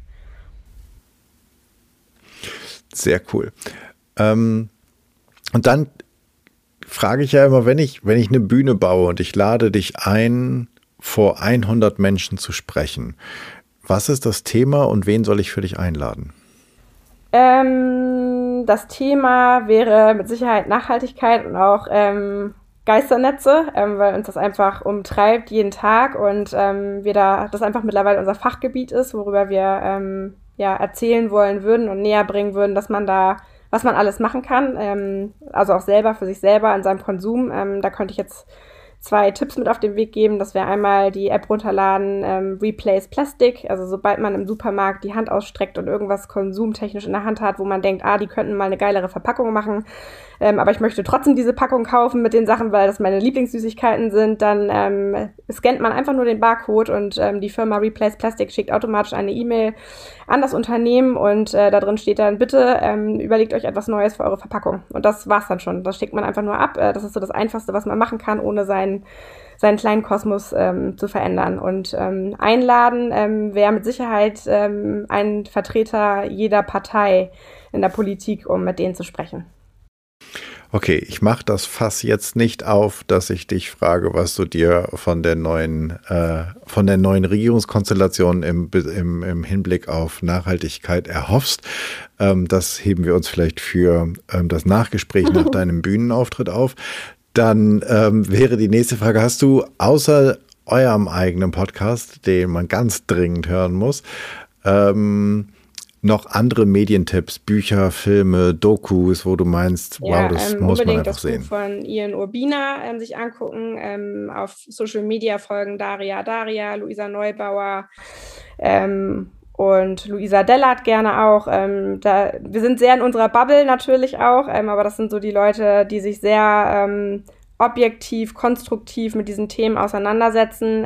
Sehr cool. Ähm, und dann frage ich ja immer, wenn ich, wenn ich eine Bühne baue und ich lade dich ein, vor 100 Menschen zu sprechen, was ist das Thema und wen soll ich für dich einladen? Ähm, das Thema wäre mit Sicherheit Nachhaltigkeit und auch ähm, Geisternetze, ähm, weil uns das einfach umtreibt jeden Tag und ähm, wir da das einfach mittlerweile unser Fachgebiet ist, worüber wir ähm, ja erzählen wollen würden und näher bringen würden, dass man da was man alles machen kann. Ähm, also auch selber für sich selber in seinem Konsum. Ähm, da könnte ich jetzt zwei Tipps mit auf den Weg geben. Das wäre einmal die App runterladen, ähm, Replace Plastic. Also sobald man im Supermarkt die Hand ausstreckt und irgendwas konsumtechnisch in der Hand hat, wo man denkt, ah, die könnten mal eine geilere Verpackung machen, ähm, aber ich möchte trotzdem diese Packung kaufen mit den Sachen, weil das meine Lieblingssüßigkeiten sind, dann ähm, scannt man einfach nur den Barcode und ähm, die Firma Replace Plastic schickt automatisch eine E-Mail an das Unternehmen und äh, da drin steht dann, bitte ähm, überlegt euch etwas Neues für eure Verpackung. Und das war's dann schon. Das schickt man einfach nur ab. Äh, das ist so das Einfachste, was man machen kann, ohne seinen seinen kleinen Kosmos ähm, zu verändern. Und ähm, einladen ähm, wäre mit Sicherheit ähm, ein Vertreter jeder Partei in der Politik, um mit denen zu sprechen. Okay, ich mache das Fass jetzt nicht auf, dass ich dich frage, was du dir von der neuen, äh, von der neuen Regierungskonstellation im, im, im Hinblick auf Nachhaltigkeit erhoffst. Ähm, das heben wir uns vielleicht für ähm, das Nachgespräch nach deinem Bühnenauftritt auf. Dann ähm, wäre die nächste Frage, hast du außer eurem eigenen Podcast, den man ganz dringend hören muss, ähm, noch andere Medientipps, Bücher, Filme, Dokus, wo du meinst, ja, wow, das ähm, muss man einfach das sehen. Buch von Ian Urbina ähm, sich angucken, ähm, auf Social Media folgen Daria Daria, Luisa Neubauer ähm, und Luisa Dellert gerne auch. Ähm, da, wir sind sehr in unserer Bubble natürlich auch, ähm, aber das sind so die Leute, die sich sehr objektiv, konstruktiv mit diesen Themen auseinandersetzen.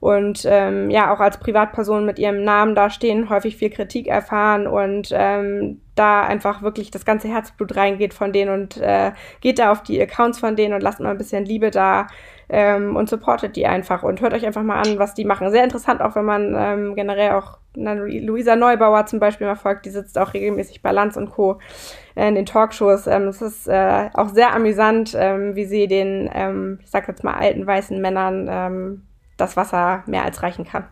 Und ähm, ja auch als Privatperson mit ihrem Namen dastehen, häufig viel Kritik erfahren und ähm, da einfach wirklich das ganze Herzblut reingeht von denen und äh, geht da auf die Accounts von denen und lasst mal ein bisschen Liebe da ähm, und supportet die einfach und hört euch einfach mal an, was die machen. Sehr interessant auch, wenn man ähm, generell auch na, Luisa Neubauer zum Beispiel mal folgt, die sitzt auch regelmäßig bei Lanz und Co. in den Talkshows. Ähm, es ist äh, auch sehr amüsant, ähm, wie sie den, ähm, ich sag jetzt mal, alten weißen Männern ähm, das Wasser mehr als reichen kann.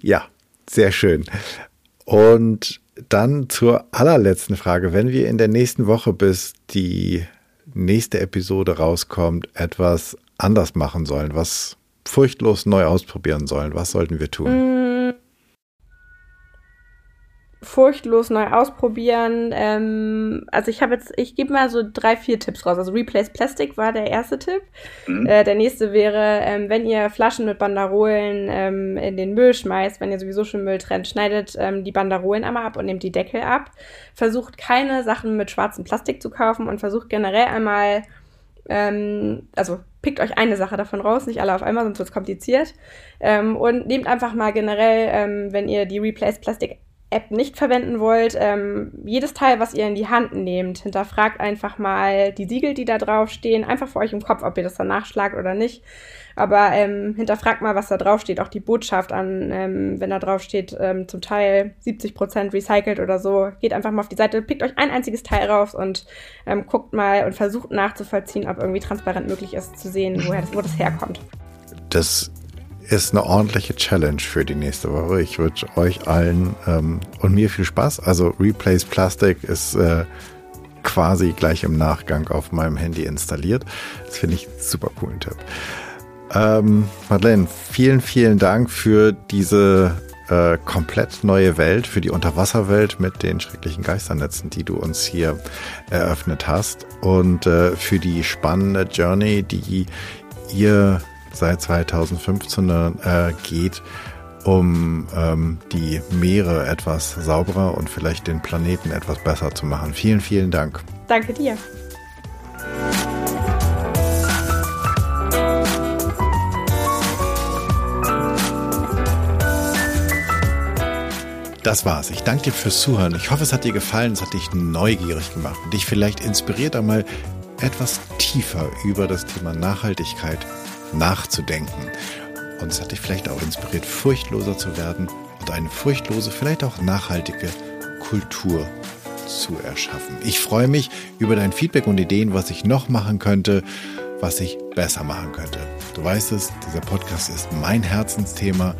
Ja, sehr schön. Und dann zur allerletzten Frage. Wenn wir in der nächsten Woche, bis die nächste Episode rauskommt, etwas anders machen sollen, was furchtlos neu ausprobieren sollen, was sollten wir tun? Mm furchtlos neu ausprobieren. Ähm, also ich habe jetzt, ich gebe mal so drei, vier Tipps raus. Also Replace Plastic war der erste Tipp. Mhm. Äh, der nächste wäre, ähm, wenn ihr Flaschen mit Banderolen ähm, in den Müll schmeißt, wenn ihr sowieso schon Müll trennt, schneidet ähm, die Banderolen einmal ab und nehmt die Deckel ab. Versucht keine Sachen mit schwarzem Plastik zu kaufen und versucht generell einmal ähm, also pickt euch eine Sache davon raus, nicht alle auf einmal, sonst wird es kompliziert. Ähm, und nehmt einfach mal generell, ähm, wenn ihr die Replace Plastic App nicht verwenden wollt, ähm, jedes Teil, was ihr in die Hand nehmt, hinterfragt einfach mal die Siegel, die da drauf stehen, einfach für euch im Kopf, ob ihr das dann nachschlagt oder nicht. Aber ähm, hinterfragt mal, was da drauf steht, auch die Botschaft an, ähm, wenn da drauf steht, ähm, zum Teil 70% recycelt oder so. Geht einfach mal auf die Seite, pickt euch ein einziges Teil raus und ähm, guckt mal und versucht nachzuvollziehen, ob irgendwie transparent möglich ist zu sehen, woher das, wo das herkommt. Das ist eine ordentliche Challenge für die nächste Woche. Ich wünsche euch allen ähm, und mir viel Spaß. Also Replace Plastic ist äh, quasi gleich im Nachgang auf meinem Handy installiert. Das finde ich super coolen Tipp. Ähm, Madeleine, vielen, vielen Dank für diese äh, komplett neue Welt, für die Unterwasserwelt mit den schrecklichen Geisternetzen, die du uns hier eröffnet hast und äh, für die spannende Journey, die ihr seit 2015 äh, geht, um ähm, die Meere etwas sauberer und vielleicht den Planeten etwas besser zu machen. Vielen, vielen Dank. Danke dir. Das war's. Ich danke dir fürs Zuhören. Ich hoffe, es hat dir gefallen, es hat dich neugierig gemacht und dich vielleicht inspiriert, einmal etwas tiefer über das Thema Nachhaltigkeit nachzudenken. Und es hat dich vielleicht auch inspiriert, furchtloser zu werden und eine furchtlose, vielleicht auch nachhaltige Kultur zu erschaffen. Ich freue mich über dein Feedback und Ideen, was ich noch machen könnte, was ich besser machen könnte. Du weißt es, dieser Podcast ist mein Herzensthema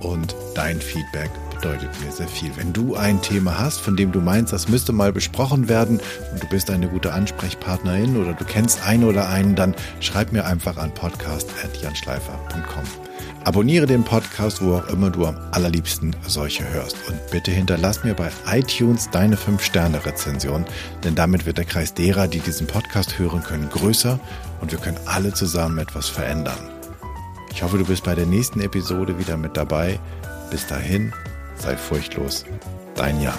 und dein Feedback bedeutet mir sehr viel. Wenn du ein Thema hast, von dem du meinst, das müsste mal besprochen werden und du bist eine gute Ansprechpartnerin oder du kennst einen oder einen, dann schreib mir einfach an podcast.janschleifer.com. Abonniere den Podcast, wo auch immer du am allerliebsten solche hörst. Und bitte hinterlass mir bei iTunes deine 5-Sterne-Rezension, denn damit wird der Kreis derer, die diesen Podcast hören können, größer und wir können alle zusammen etwas verändern. Ich hoffe, du bist bei der nächsten Episode wieder mit dabei. Bis dahin, sei furchtlos. Dein Jan.